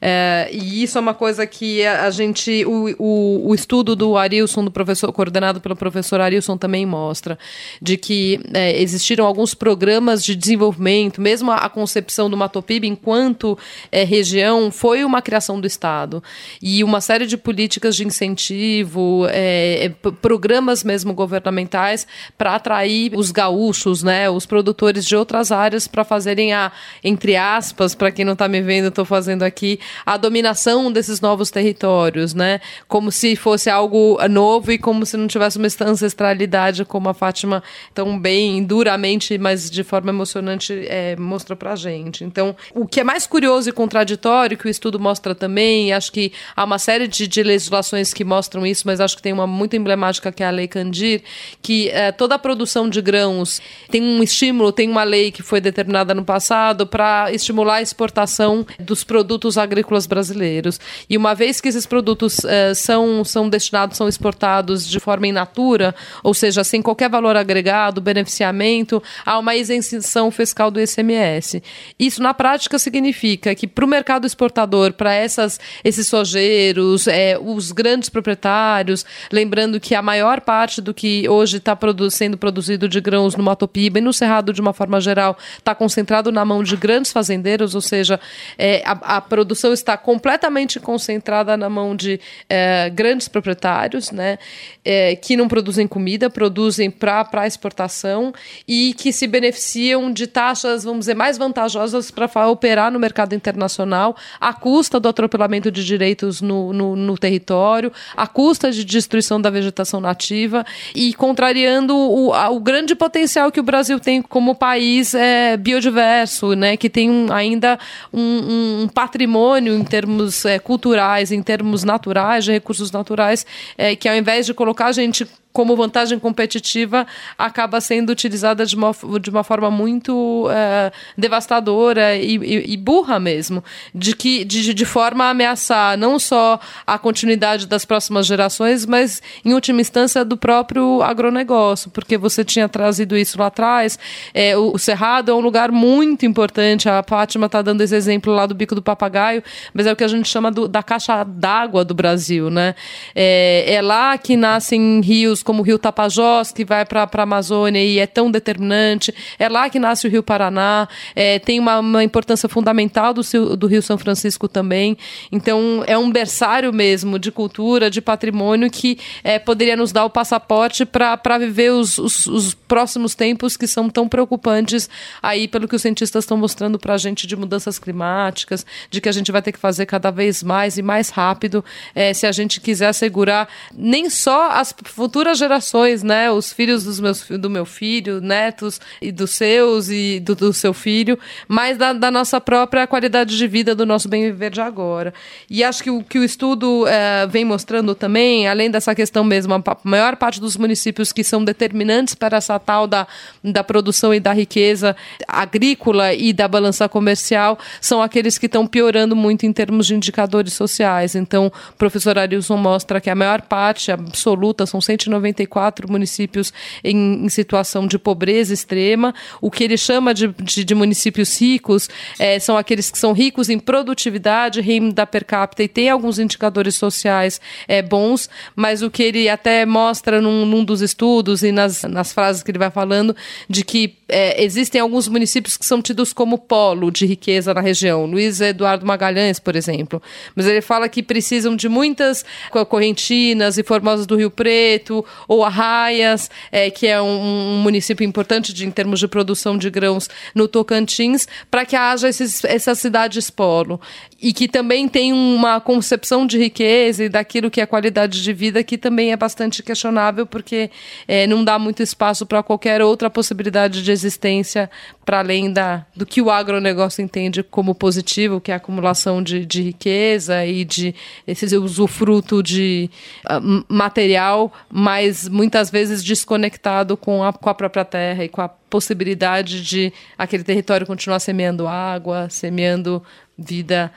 É, e isso é uma coisa que a gente, o, o, o, estudo do Arilson, do professor, coordenado pelo professor Arilson, também mostra, de que é, existiram alguns programas de desenvolvimento, mesmo a, a concepção do Matopiba enquanto é, região foi uma criação do Estado. E uma série de políticas de incentivo, é, é programas mesmo governamentais para atrair os gaúchos, né, os produtores de outras áreas para fazerem a, entre aspas, para quem não está me vendo, estou fazendo aqui, a dominação desses novos territórios, né, como se fosse algo novo e como se não tivesse uma ancestralidade, como a Fátima tão bem, duramente, mas de forma emocionante é, mostrou para gente gente. Então, o que é mais curioso e contraditório, que o estudo mostra também, acho que há uma série de, de legislações que mostram isso, mas acho que tem uma muito emblemática que é a Lei Candir, que é, toda a produção de grãos tem um estímulo, tem uma lei que foi determinada no passado para estimular a exportação dos produtos agrícolas brasileiros. E uma vez que esses produtos é, são, são destinados, são exportados de forma in natura, ou seja, sem qualquer valor agregado, beneficiamento, há uma isenção fiscal do ICMS. Isso, na prática, significa que para o mercado exportador, para esses sojeiros, é, os grandes proprietários, lembrando que a maior parte do que hoje está produ sendo produzido de grãos no Matopiba e no Cerrado, de uma forma geral, está concentrado na mão de grandes fazendeiros, ou seja, é, a, a, produção está completamente concentrada na mão de é, grandes proprietários, né, é, que não produzem comida, produzem para exportação e que se beneficiam de taxas, vamos dizer, mais vantajosas para operar no mercado internacional, à custa do atropelamento de direitos no, no, no território, à custa de destruição da vegetação nativa e contrariando o, o grande potencial que o Brasil tem como país é, biodiverso, né, que tem um, ainda um, um, patrimônio em termos é, culturais, em termos naturais, de recursos naturais, é, que ao invés de colocar a gente como vantagem competitiva acaba sendo utilizada de uma, de uma forma muito é, devastadora e, e, e, burra mesmo, de que de, de forma a ameaçar não só a continuidade das próximas gerações, mas em última instância do próprio agronegócio, porque você tinha trazido isso lá atrás. É, o, o Cerrado é um lugar muito importante. A Fátima está dando esse exemplo lá do bico do papagaio, mas é o que a gente chama do, da caixa d'água do Brasil, né? É, é lá que nascem rios como o rio Tapajós, que vai para a Amazônia e é tão determinante. É lá que nasce o rio Paraná. É, tem uma, uma, importância fundamental do, do rio São Francisco também. Então, é um berçário mesmo de cultura, de patrimônio que é, poderia nos dar o passaporte para viver os, os, os, próximos tempos que são tão preocupantes aí, pelo que os cientistas estão mostrando para a gente de mudanças climáticas, de que a gente vai ter que fazer cada vez mais e mais rápido é, se a gente quiser assegurar nem só as futuras futuras gerações, né? Os filhos dos meus, do meu filho, netos e dos seus e do, do seu filho, mas da, da, nossa própria qualidade de vida, do nosso bem viver de agora. E acho que o que o estudo é, vem mostrando também, além dessa questão mesmo, a maior parte dos municípios que são determinantes para essa tal da, da produção e da riqueza agrícola e da balança comercial são aqueles que estão piorando muito em termos de indicadores sociais. Então, o professor Arilson mostra que a maior parte absoluta, são 190 94 municípios em, em situação de pobreza extrema. O que ele chama de, de, de municípios ricos é, são aqueles que são ricos em produtividade, renda per capita e tem alguns indicadores sociais é, bons, mas o que ele até mostra num, num dos estudos e nas, nas frases que ele vai falando, de que é, existem alguns municípios que são tidos como polo de riqueza na região. Luiz Eduardo Magalhães, por exemplo. Mas ele fala que precisam de muitas correntinas e formosas do Rio Preto, ou Arraias, é, que é um, um, município importante de, em termos de produção de grãos no Tocantins, para que haja esses, essas cidades polo. E que também tem uma concepção de riqueza e daquilo que é qualidade de vida que também é bastante questionável, porque é, não dá muito espaço para qualquer outra possibilidade de existência para além da, do que o agronegócio entende como positivo, que é a acumulação de, de riqueza e de esse usufruto de uh, material mais muitas vezes desconectado com a, com a própria terra e com a possibilidade de aquele território continuar semeando água, semeando vida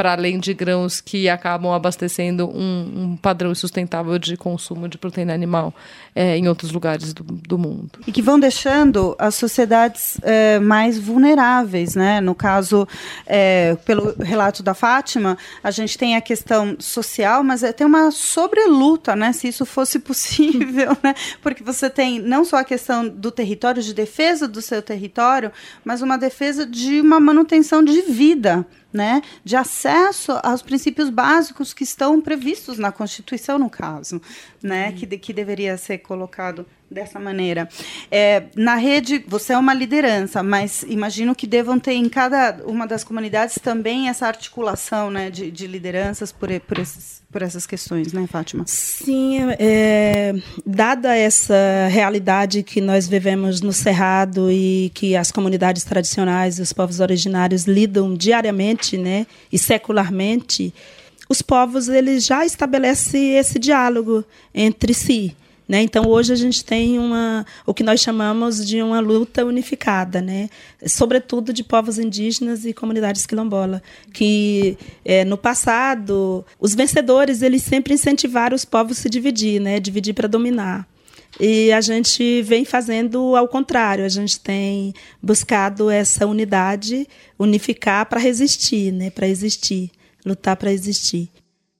para além de grãos que acabam abastecendo um, um, padrão sustentável de consumo de proteína animal é, em outros lugares do, do, mundo.
E que vão deixando as sociedades é, mais vulneráveis, né? No caso, é, pelo relato da Fátima, a gente tem a questão social, mas é, tem uma sobreluta, né? Se isso fosse [LAUGHS] possível, né? Porque você tem não só a questão do território, de defesa do seu território, mas uma defesa de uma manutenção de vida, né, de acesso aos princípios básicos que estão previstos na Constituição, no caso, né, que, de, que deveria ser colocado dessa maneira. É, na rede, você é uma liderança, mas imagino que devam ter em cada uma das comunidades também essa articulação né, de, de lideranças por, por, esses, por essas questões, né, Fátima?
Sim, é, dada essa realidade que nós vivemos no Cerrado e que as comunidades tradicionais e os povos originários lidam diariamente né, e secularmente, os povos eles já estabelecem esse diálogo entre si. Né? Então, hoje a gente tem uma, o que nós chamamos de uma luta unificada, né? sobretudo de povos indígenas e comunidades quilombola, que é, no passado, os vencedores eles sempre incentivaram os povos a se dividir, né? dividir para dominar. E a gente vem fazendo ao contrário, a gente tem buscado essa unidade, unificar para resistir, né? para existir, lutar para existir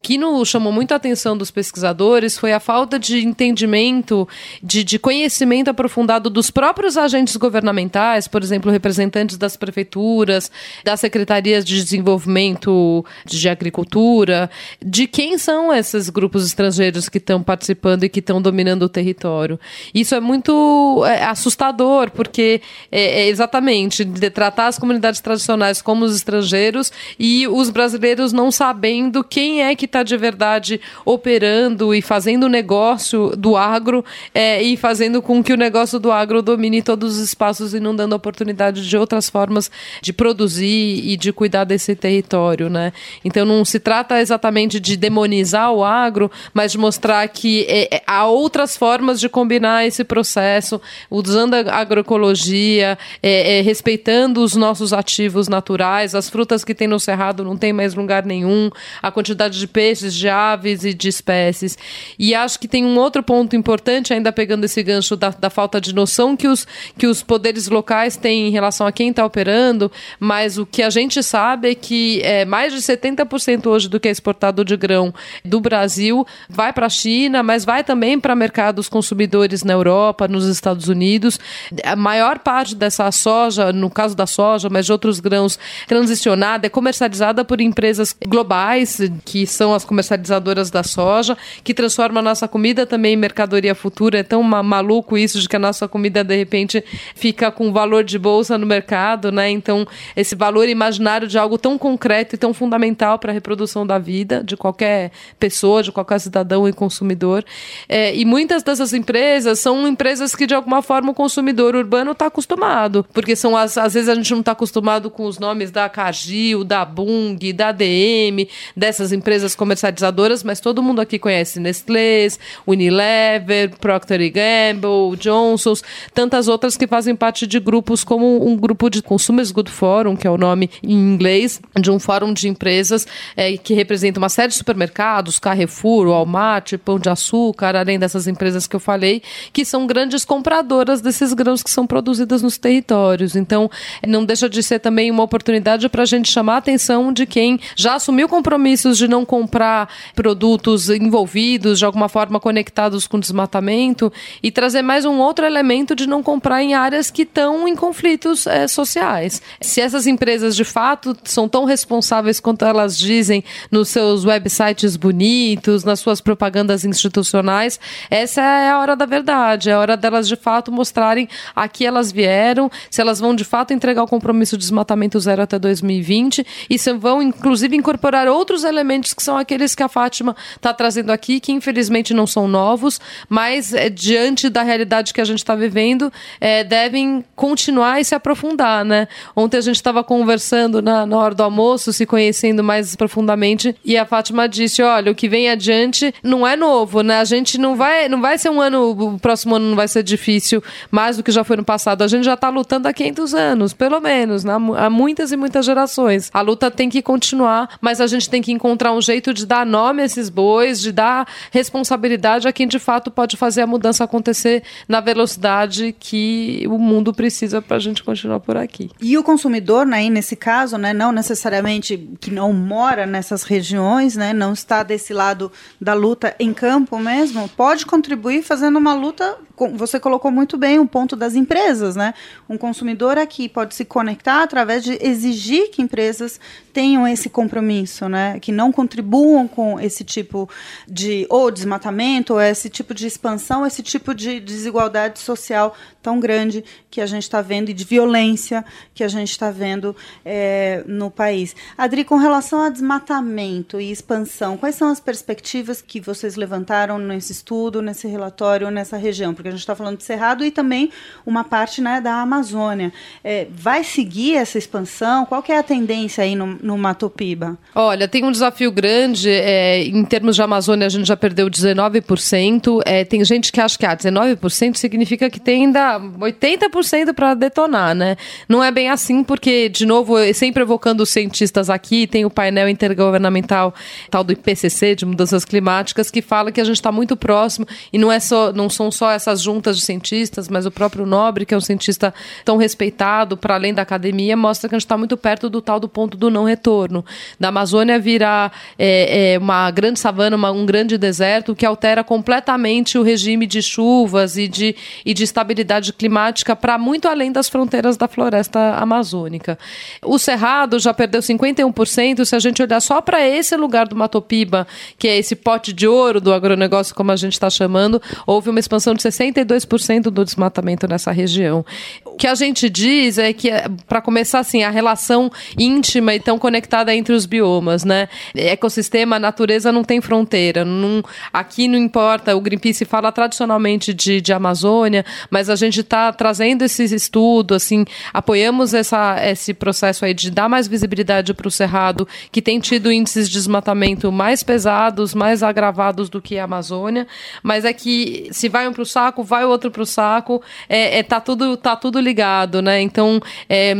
que nos chamou muito a atenção dos pesquisadores foi a falta de entendimento, de, de, conhecimento aprofundado dos próprios agentes governamentais, por exemplo, representantes das prefeituras, das secretarias de desenvolvimento de agricultura, de quem são esses grupos estrangeiros que estão participando e que estão dominando o território. Isso é muito é, assustador, porque é, é exatamente de tratar as comunidades tradicionais como os estrangeiros e os brasileiros não sabendo quem é que está de verdade operando e fazendo o negócio do agro é, e fazendo com que o negócio do agro domine todos os espaços e não dando oportunidade de outras formas de produzir e de cuidar desse território, né? Então não se trata exatamente de demonizar o agro, mas de mostrar que é, é há outras formas de combinar esse processo, usando a agroecologia, é, é, respeitando os nossos ativos naturais, as frutas que tem no cerrado não tem mais lugar nenhum, a quantidade de peixes, de aves e de espécies. E acho que tem um outro ponto importante, ainda pegando esse gancho da, da falta de noção que os, que os poderes locais têm em relação a quem está operando, mas o que a gente sabe é que é, mais de 70% hoje do que é exportado de grão do Brasil vai para a China, mas vai também para mercados consumidores na Europa, nos Estados Unidos. A maior parte dessa soja, no caso da soja, mas de outros grãos, transicionada, é comercializada por empresas globais, que são são as comercializadoras da soja, que transformam a nossa comida também em mercadoria futura. É tão maluco isso de que a nossa comida, de repente, fica com valor de bolsa no mercado, né? Então, esse valor imaginário de algo tão concreto e tão fundamental para a reprodução da vida de qualquer pessoa, de qualquer cidadão e consumidor. É, e muitas dessas empresas são empresas que, de alguma forma, o consumidor urbano está acostumado, porque são as, às vezes a gente não está acostumado com os nomes da Cargill, da Bung, da DM, dessas empresas comercializadoras, mas todo mundo aqui conhece Nestlé, Unilever, Procter Gamble, Johnson's, tantas outras que fazem parte de grupos como um grupo de Consumers Good Forum, que é o nome em inglês, de um fórum de empresas é, que representa uma série de supermercados, Carrefour, Walmart, Pão de Açúcar, além dessas empresas que eu falei, que são grandes compradoras desses grãos que são produzidos nos territórios. Então, não deixa de ser também uma oportunidade para a gente chamar a atenção de quem já assumiu compromissos de não comprar comprar produtos envolvidos, de alguma forma conectados com desmatamento, e trazer mais um outro elemento de não comprar em áreas que estão em conflitos é, sociais. Se essas empresas de fato são tão responsáveis quanto elas dizem nos seus websites bonitos, nas suas propagandas institucionais, essa é a hora da verdade, é a hora delas de fato mostrarem a que elas vieram, se elas vão de fato entregar o compromisso de desmatamento zero até 2020 e se vão inclusive incorporar outros elementos que são aqueles que a Fátima está trazendo aqui, que infelizmente não são novos, mas é, diante da realidade que a gente está vivendo, é, devem continuar e se aprofundar, né? Ontem a gente estava conversando na, na hora do almoço, se conhecendo mais profundamente, e a Fátima disse: olha, o que vem adiante não é novo, né? A gente não vai, não vai ser um ano, o próximo ano não vai ser difícil mais do que já foi no passado. A gente já está lutando há 500 anos, pelo menos, né? há muitas e muitas gerações. A luta tem que continuar, mas a gente tem que encontrar um jeito de dar nome a esses bois, de dar responsabilidade a quem de fato pode fazer a mudança acontecer na velocidade que o mundo precisa para a gente continuar por aqui.
E o consumidor, né, nesse caso, né, não necessariamente que não mora nessas regiões, né, não está desse lado da luta em campo mesmo, pode contribuir fazendo uma luta. Você colocou muito bem o ponto das empresas, né? Um consumidor aqui pode se conectar através de exigir que empresas tenham esse compromisso, né? Que não contribuam com esse tipo de ou desmatamento, ou esse tipo de expansão, esse tipo de desigualdade social tão grande que a gente está vendo e de violência que a gente está vendo é, no país. Adri, com relação a desmatamento e expansão, quais são as perspectivas que vocês levantaram nesse estudo, nesse relatório, nessa região? Porque a gente está falando de Cerrado e também uma parte né, da Amazônia. É, vai seguir essa expansão? Qual que é a tendência aí no, no Mato Piba?
Olha, tem um desafio grande. É, em termos de Amazônia, a gente já perdeu 19%. É, tem gente que acha que ah, 19% significa que tem ainda 80% para detonar, né? Não é bem assim, porque, de novo, sempre evocando os cientistas aqui, tem o painel intergovernamental tal do IPCC, de mudanças climáticas, que fala que a gente está muito próximo e não, é só, não são só essas juntas de cientistas, mas o próprio Nobre, que é um cientista tão respeitado para além da academia, mostra que a gente está muito perto do tal do ponto do não retorno. Da Amazônia virar é, é, uma grande savana, uma, um grande deserto, que altera completamente o regime de chuvas e de, e de estabilidade climática para muito além das fronteiras da floresta amazônica. O Cerrado já perdeu 51%, se a gente olhar só para esse lugar do Matopiba, que é esse pote de ouro do agronegócio, como a gente está chamando, houve uma expansão de 62% do desmatamento nessa região. O que a gente diz é que, para começar assim, a relação íntima e tão conectada entre os biomas, né? Ecossistema, natureza não tem fronteira. Não, aqui não importa, o Greenpeace fala tradicionalmente de, de Amazônia, mas a gente está trazendo esse estudo, assim, apoiamos essa, esse processo aí de dar mais visibilidade para o Cerrado, que tem tido índices de desmatamento mais pesados, mais agravados do que a Amazônia, mas é que se vai para o saco, vai o outro para o saco, é, é, tá, tudo, tá tudo ligado, né? Então, é,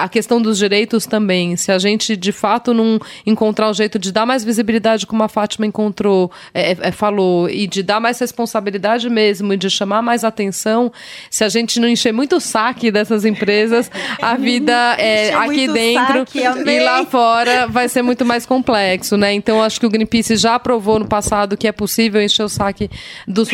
a questão dos direitos também, se a gente de fato não encontrar um jeito de dar mais visibilidade, como a Fátima encontrou, é, é, falou, e de dar mais responsabilidade mesmo, e de chamar mais atenção, se a gente não encher muito o saque dessas empresas, a vida [LAUGHS] é, aqui dentro saque, e lá fora vai ser muito mais complexo, né? Então, acho que o Greenpeace já provou no passado que é possível encher o saque dos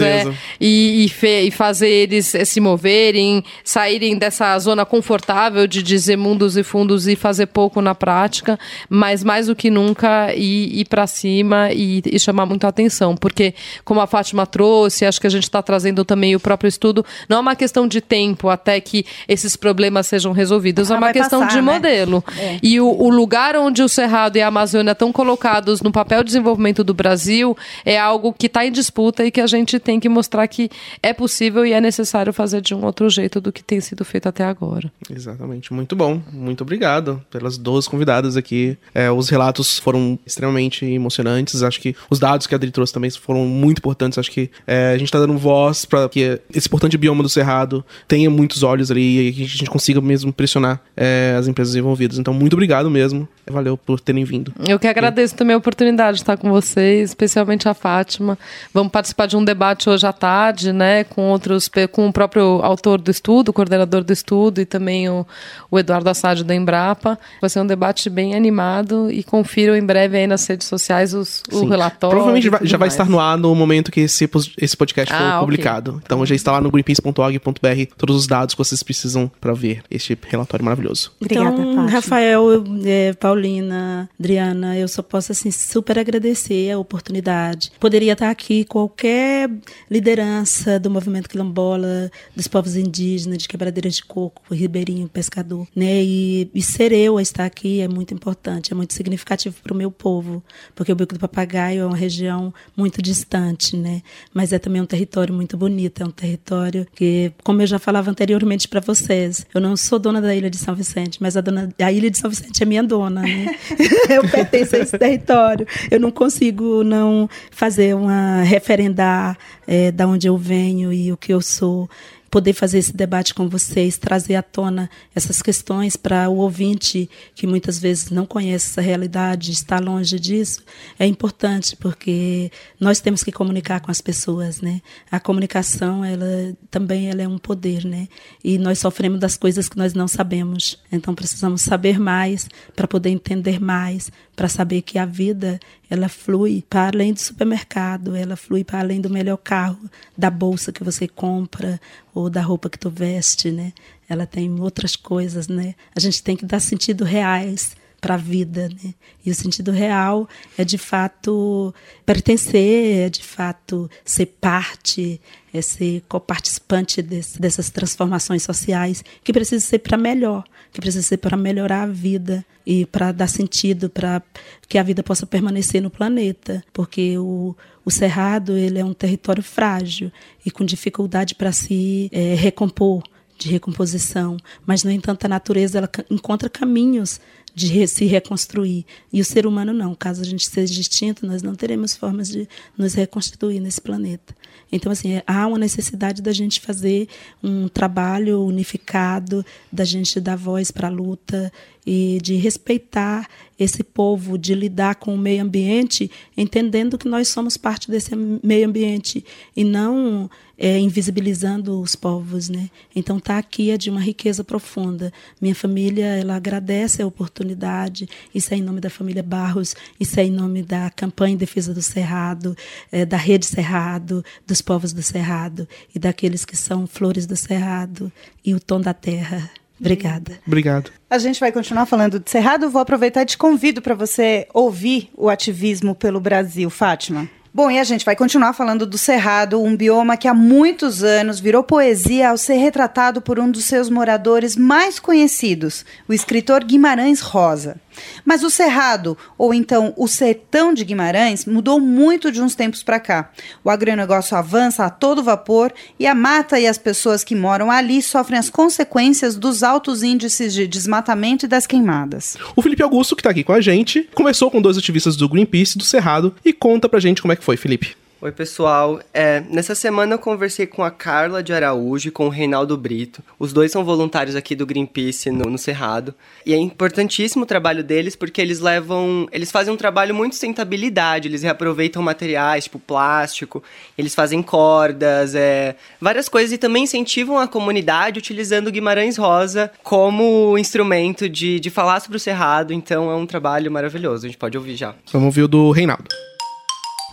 é, e, e, fe, e, fazer eles é, se moverem, saírem dessa zona confortável de dizer mundos e fundos e fazer pouco na prática, mas mais do que nunca ir, ir para cima e, e, chamar muito a atenção, porque como a Fátima trouxe, acho que a gente está trazendo também o próprio estudo, não é uma questão de tempo até que esses problemas sejam resolvidos, ah, é uma questão passar, de né? modelo. É. E o, o lugar onde o Cerrado e a Amazônia estão colocados no papel de desenvolvimento do Brasil é algo que está em disputa e que a gente tem que mostrar que é possível e é necessário fazer de um outro jeito do que tem sido feito até agora.
Exatamente. Muito bom. Muito obrigado pelas duas convidadas aqui. É, os relatos foram extremamente emocionantes. Acho que os dados que a Adri trouxe também foram muito importantes. Acho que é, a gente está dando voz para que esse importante bioma do Cerrado tenha muitos olhos ali e que a gente consiga mesmo pressionar é, as empresas envolvidas. Então, muito obrigado mesmo. Valeu por terem vindo.
Eu que agradeço também a oportunidade de estar com vocês, especialmente a Fátima. Vamos participar de um debate hoje à tarde, né, com outros, com o próprio autor do estudo, o coordenador do estudo e também o, o Eduardo Assad da Embrapa. Vai ser um debate bem animado e confiram em breve aí nas redes sociais os, o relatório.
Provavelmente vai, já vai estar no ar no momento que esse, esse podcast for ah, publicado. Okay. Então já está lá no greenpeace.org.br todos os dados que vocês precisam para ver este relatório maravilhoso.
Obrigada, então, Rafael, é, Paulina, Adriana, eu só posso assim super agradecer a oportunidade. Poderia estar aqui qualquer liderança do movimento quilombola, dos povos indígenas, de quebradeiras de coco, ribeirinho, pescador, né? E, e ser eu a estar aqui é muito importante, é muito significativo para o meu povo, porque o Bico do Papagaio é uma região muito distante, né? Mas é também um território muito bonito, é um território que, como eu já falava anteriormente para vocês, eu não sou dona da Ilha de São Vicente, mas a, dona, a Ilha de São Vicente é minha dona, né? [LAUGHS] eu pertenço a esse território. Eu não consigo não fazer uma referendar é, da onde eu venho e o que eu sou poder fazer esse debate com vocês, trazer à tona essas questões para o ouvinte que muitas vezes não conhece essa realidade, está longe disso, é importante porque nós temos que comunicar com as pessoas, né? A comunicação, ela também ela é um poder, né? E nós sofremos das coisas que nós não sabemos. Então precisamos saber mais para poder entender mais, para saber que a vida ela flui para além do supermercado, ela flui para além do melhor carro, da bolsa que você compra ou da roupa que tu veste, né? Ela tem outras coisas, né? A gente tem que dar sentido reais para a vida, né? E o sentido real é de fato pertencer, é de fato ser parte, é ser coparticipante desse, dessas transformações sociais que precisa ser para melhor, que precisa ser para melhorar a vida e para dar sentido para que a vida possa permanecer no planeta, porque o, o cerrado ele é um território frágil e com dificuldade para se é, recompor de recomposição, mas no entanto a natureza ela encontra caminhos de se reconstruir. E o ser humano não. Caso a gente seja distinto, nós não teremos formas de nos reconstituir nesse planeta. Então, assim, há uma necessidade da gente fazer um trabalho unificado, da gente dar voz para a luta e de respeitar esse povo, de lidar com o meio ambiente, entendendo que nós somos parte desse meio ambiente e não é, invisibilizando os povos, né? Então tá aqui é de uma riqueza profunda. Minha família ela agradece a oportunidade. Isso é em nome da família Barros, isso é em nome da campanha em defesa do Cerrado, é, da rede Cerrado, dos povos do Cerrado e daqueles que são flores do Cerrado e o tom da terra. Obrigada.
Obrigado.
A gente vai continuar falando de Cerrado. Vou aproveitar e te convido para você ouvir o ativismo pelo Brasil, Fátima. Bom, e a gente vai continuar falando do Cerrado, um bioma que há muitos anos virou poesia ao ser retratado por um dos seus moradores mais conhecidos, o escritor Guimarães Rosa. Mas o Cerrado, ou então o Sertão de Guimarães, mudou muito de uns tempos para cá. O agronegócio avança a todo vapor e a mata e as pessoas que moram ali sofrem as consequências dos altos índices de desmatamento e das queimadas.
O Felipe Augusto, que está aqui com a gente, conversou com dois ativistas do Greenpeace do Cerrado e conta pra gente como é que foi, Felipe.
Oi, pessoal. É, nessa semana eu conversei com a Carla de Araújo e com o Reinaldo Brito. Os dois são voluntários aqui do Greenpeace no, no Cerrado. E é importantíssimo o trabalho deles porque eles levam. Eles fazem um trabalho muito sustentabilidade. Eles reaproveitam materiais, tipo plástico, eles fazem cordas, é, várias coisas e também incentivam a comunidade utilizando Guimarães Rosa como instrumento de, de falar sobre o Cerrado. Então é um trabalho maravilhoso. A gente pode ouvir já.
Vamos ouvir o do Reinaldo.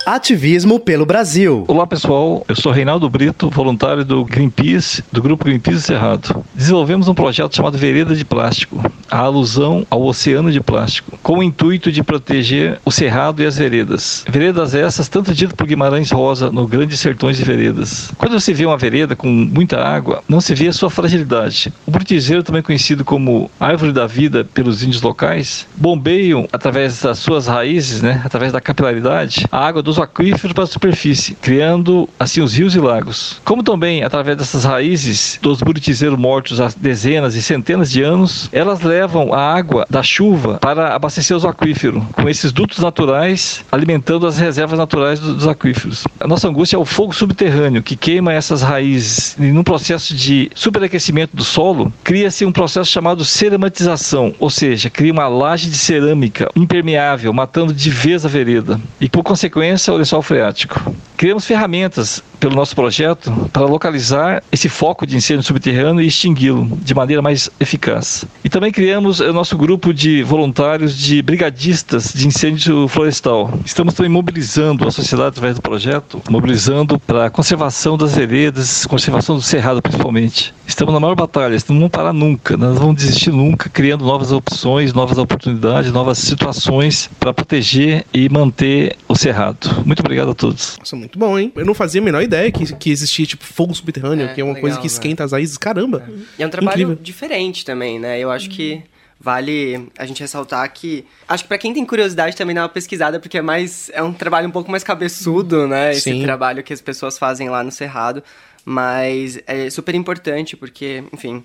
Ativismo pelo Brasil.
Olá pessoal, eu sou Reinaldo Brito, voluntário do Greenpeace, do grupo Greenpeace Cerrado. Desenvolvemos um projeto chamado Vereda de Plástico, a alusão ao oceano de plástico, com o intuito de proteger o cerrado e as veredas. Veredas essas tanto ditas por Guimarães Rosa no Grandes Sertões de Veredas. Quando você vê uma vereda com muita água, não se vê a sua fragilidade. O brutizeiro, também conhecido como árvore da vida pelos índios locais, bombeiam através das suas raízes, né, através da capilaridade, a água dos aquíferos para a superfície, criando assim os rios e lagos. Como também, através dessas raízes dos buritizeiros mortos há dezenas e centenas de anos, elas levam a água da chuva para abastecer os aquíferos, com esses dutos naturais alimentando as reservas naturais dos aquíferos. A nossa angústia é o fogo subterrâneo que queima essas raízes e num processo de superaquecimento do solo, cria-se um processo chamado ceramatização, ou seja, cria uma laje de cerâmica impermeável, matando de vez a vereda. E por consequência, o lençol freático. Criamos ferramentas pelo nosso projeto para localizar esse foco de incêndio subterrâneo e extingui-lo de maneira mais eficaz. E também criamos o nosso grupo de voluntários de brigadistas de incêndio florestal. Estamos também mobilizando a sociedade através do projeto, mobilizando para a conservação das veredas, conservação do cerrado principalmente. Estamos na maior batalha, não vamos parar nunca, nós não vamos desistir nunca, criando novas opções, novas oportunidades, novas situações para proteger e manter o cerrado. Muito obrigado a todos.
Nossa, muito bom, hein? Eu não fazia a menor ideia que, que existia, tipo, fogo subterrâneo,
É,
que é uma
legal,
coisa que
né?
esquenta as raízes. Caramba!
E é um trabalho
Incrível.
diferente também, né? Eu acho que vale a gente ressaltar que acho que pra quem tem curiosidade também dá uma pesquisada porque é mais é um trabalho um pouco mais cabeçudo, né? Esse
Sim.
trabalho que as pessoas fazem lá no Cerrado, mas é super importante porque, enfim,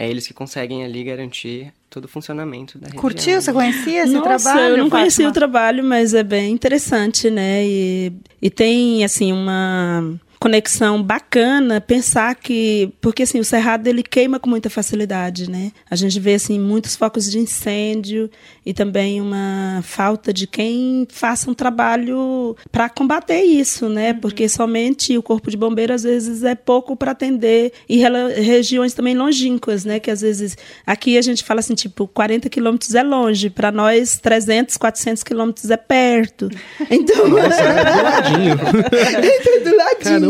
é eles que conseguem ali garantir todo o funcionamento da região.
Curtiu? Você conhecia esse
Nossa,
trabalho?
eu não conhecia
Fátima?
o trabalho, mas é bem interessante, né? E, e tem, assim, uma conexão bacana pensar que porque assim o cerrado ele queima com muita facilidade né a gente vê assim muitos focos de incêndio e também uma falta de quem faça um trabalho para combater isso né porque somente o corpo de bombeiro às vezes é pouco para atender e regiões também longínquas né que às vezes aqui a gente fala assim tipo 40 quilômetros é longe para nós 300 400 quilômetros é perto [LAUGHS] então
Nossa, é [LAUGHS] do ladinho.
do ladinho.
Caramba.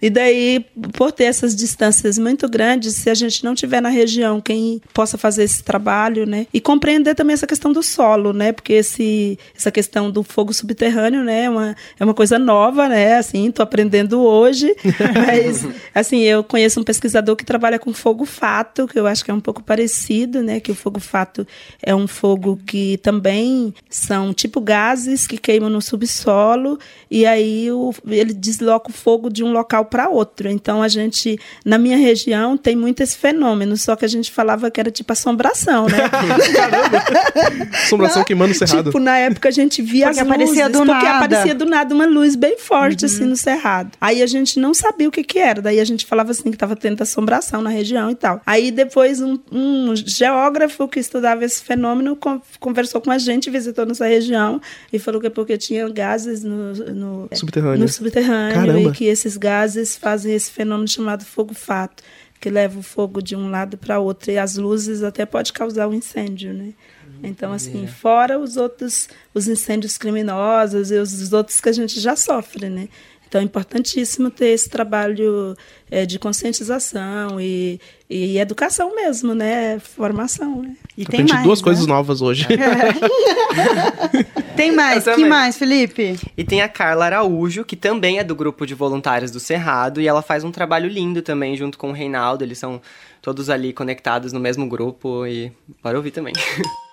E daí, por ter essas distâncias muito grandes, se a gente não tiver na região quem possa fazer esse trabalho, né? E compreender também essa questão do solo, né? Porque esse, essa questão do fogo subterrâneo, né? É uma, é uma coisa nova, né? Assim, tô aprendendo hoje. [LAUGHS] Mas, assim, eu conheço um pesquisador que trabalha com fogo fato, que eu acho que é um pouco parecido, né? Que o fogo fato é um fogo que também são tipo gases que queimam no subsolo e aí o, ele desloca o fogo fogo de um local para outro. Então a gente, na minha região, tem muito esse fenômeno, só que a gente falava que era tipo assombração, né? [LAUGHS]
Assombração queimando o cerrado.
Tipo, na época a gente via
Porque
as
aparecia
luzes,
do
porque
nada.
aparecia do nada uma luz bem forte
Uhum.
assim no cerrado. Aí a gente não sabia o que que era, daí a gente falava assim que tava tendo assombração na região e tal. Aí depois um, um geógrafo que estudava esse fenômeno con- conversou com a gente, visitou nossa região e falou que é porque tinha gases no, no
Subterrâneo.
no subterrâneo
Caramba.
e que esses gases fazem esse fenômeno chamado fogo-fato, que leva o fogo de um lado para outro e as luzes até pode causar um incêndio, né? Então, assim, fora os outros, os incêndios criminosos e os outros que a gente já sofre, né? Então, é importantíssimo ter esse trabalho eh, de conscientização e, e educação mesmo, né? Formação, né?
E tem
Aprendi
mais.
duas
né?
coisas novas hoje. [LAUGHS]
Tem mais. Que mais, Felipe?
E tem a Carla Araújo, que também é do grupo de voluntários do Cerrado, e ela faz um trabalho lindo também junto com o Reinaldo. Eles são todos ali conectados no mesmo grupo e bora ouvir também. [LAUGHS]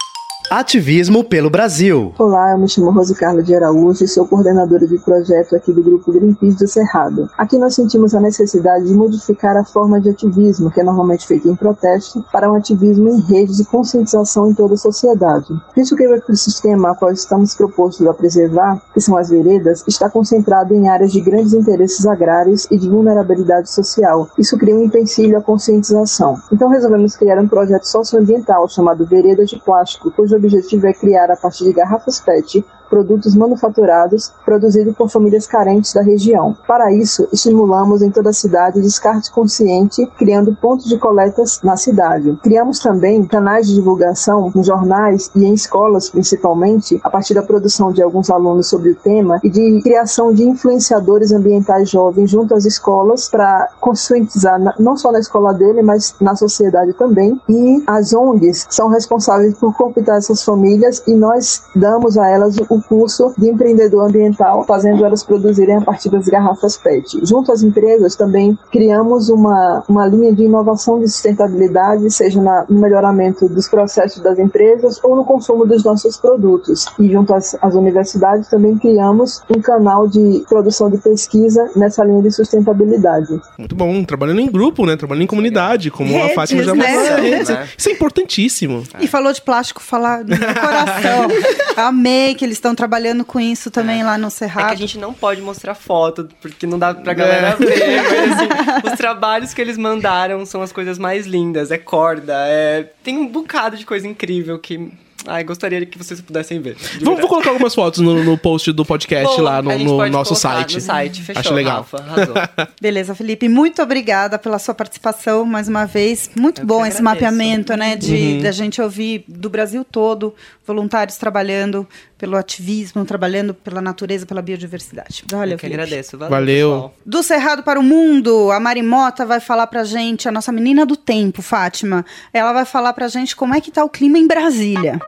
Ativismo pelo Brasil.
Olá, eu me chamo Rose Carla de Araújo e sou coordenadora de projeto aqui do Grupo Greenpeace do Cerrado. Aqui nós sentimos a necessidade de modificar a forma de ativismo, que é normalmente feito em protesto, para um ativismo em rede de conscientização em toda a sociedade. Visto que o ecossistema a qual estamos propostos a preservar, que são as veredas, está concentrado em áreas de grandes interesses agrários e de vulnerabilidade social. Isso cria um empecilho à conscientização. Então resolvemos criar um projeto socioambiental chamado Veredas de Plástico, cujo objetivo é criar a partir de garrafas PET produtos manufaturados produzidos por famílias carentes da região. Para isso, estimulamos em toda a cidade descarte consciente, criando pontos de coletas na cidade. Criamos também canais de divulgação em jornais e em escolas, principalmente, a partir da produção de alguns alunos sobre o tema e de criação de influenciadores ambientais jovens junto às escolas para conscientizar não só na escola dele, mas na sociedade também. E as ONGs são responsáveis por computar essas famílias e nós damos a elas o curso de empreendedor ambiental, fazendo elas produzirem a partir das garrafas PET. Junto às empresas também criamos uma, uma linha de inovação de sustentabilidade, seja na- no melhoramento dos processos das empresas ou no consumo dos nossos produtos. E junto às, às universidades também criamos um canal de produção de pesquisa nessa linha de sustentabilidade.
Muito bom. Trabalhando em grupo, né? Trabalhando em comunidade, como a
Redes,
Fátima já falou.
Né?
Isso é importantíssimo.
E falou de plástico, falar do meu coração. [LAUGHS] Amei que eles estão trabalhando com isso também lá no
É
Cerrado.
que a gente não pode mostrar foto, porque não dá pra galera ver, mas assim, os trabalhos que eles mandaram são as coisas mais lindas. É corda, é... Tem um bocado de coisa incrível que... Ai, gostaria que vocês pudessem ver.
Vou, vou colocar algumas fotos no, no post do podcast
Boa,
lá no,
a gente
no
pode
nosso site.
No site, fechou,
Acho legal.
Rafa, arrasou. [LAUGHS]
Beleza, Felipe. Muito obrigada pela sua participação mais uma vez. Muito
Eu
bom esse mapeamento, né? De
Uhum.
da gente ouvir do Brasil todo voluntários trabalhando pelo ativismo, trabalhando pela natureza, pela biodiversidade. Valeu,
Eu que
Felipe.
agradeço. Valeu,
Valeu.
Do Cerrado para o Mundo, a Marimota vai falar pra gente, a nossa menina do tempo, Fátima. Ela vai falar pra gente como é que tá o clima em Brasília.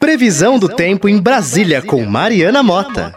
Previsão do tempo em Brasília com Mariana Mota.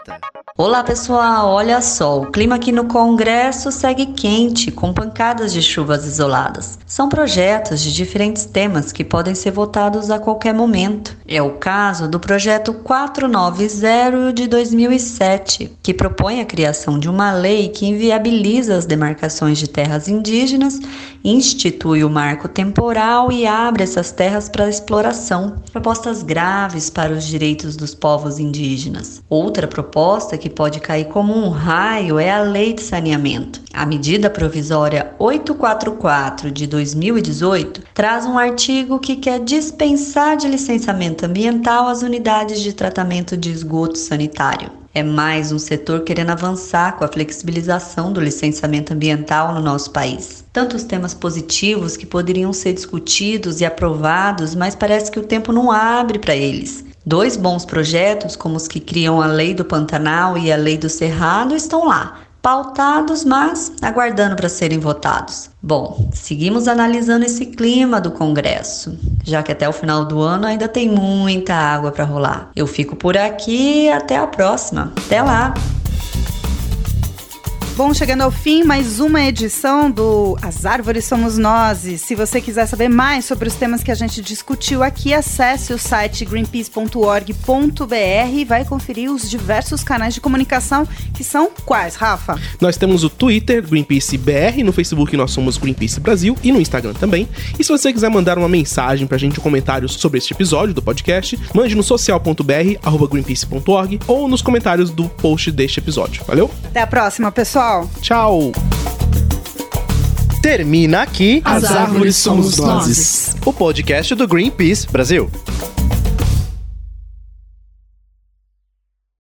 Olá pessoal, olha só, o clima aqui no Congresso segue quente, com pancadas de chuvas isoladas. São projetos de diferentes temas que podem ser votados a qualquer momento. É o caso do projeto 490 de 2007, que propõe a criação de uma lei que inviabiliza as demarcações de terras indígenas, institui o marco temporal e abre essas terras para exploração. Propostas graves para os direitos dos povos indígenas. Outra proposta que pode cair como um raio é a Lei de Saneamento. A medida provisória 844 de 2018 traz um artigo que quer dispensar de licenciamento ambiental as unidades de tratamento de esgoto sanitário. É mais um setor querendo avançar com a flexibilização do licenciamento ambiental no nosso país. Tantos temas positivos que poderiam ser discutidos e aprovados, mas parece que o tempo não abre para eles. Dois bons projetos, como os que criam a Lei do Pantanal e a Lei do Cerrado, estão lá, pautados, mas aguardando para serem votados. Bom, seguimos analisando esse clima do Congresso, já que até o final do ano ainda tem muita água para rolar. Eu fico por aqui até a próxima. Até lá!
Bom, chegando ao fim, mais uma edição do As Árvores Somos Nós. E se você quiser saber mais sobre os temas que a gente discutiu aqui, acesse o site greenpeace.org.br e vai conferir os diversos canais de comunicação que são quais, Rafa?
Nós temos o Twitter, Greenpeace BR, no Facebook nós somos Greenpeace Brasil e no Instagram também. E se você quiser mandar uma mensagem pra gente, um comentário sobre este episódio do podcast, mande no social.br, greenpeace.org ou nos comentários do post deste episódio. Valeu?
Até a próxima, pessoal.
Tchau!
Termina aqui
As Árvores Somos Nós.
o podcast do Greenpeace Brasil.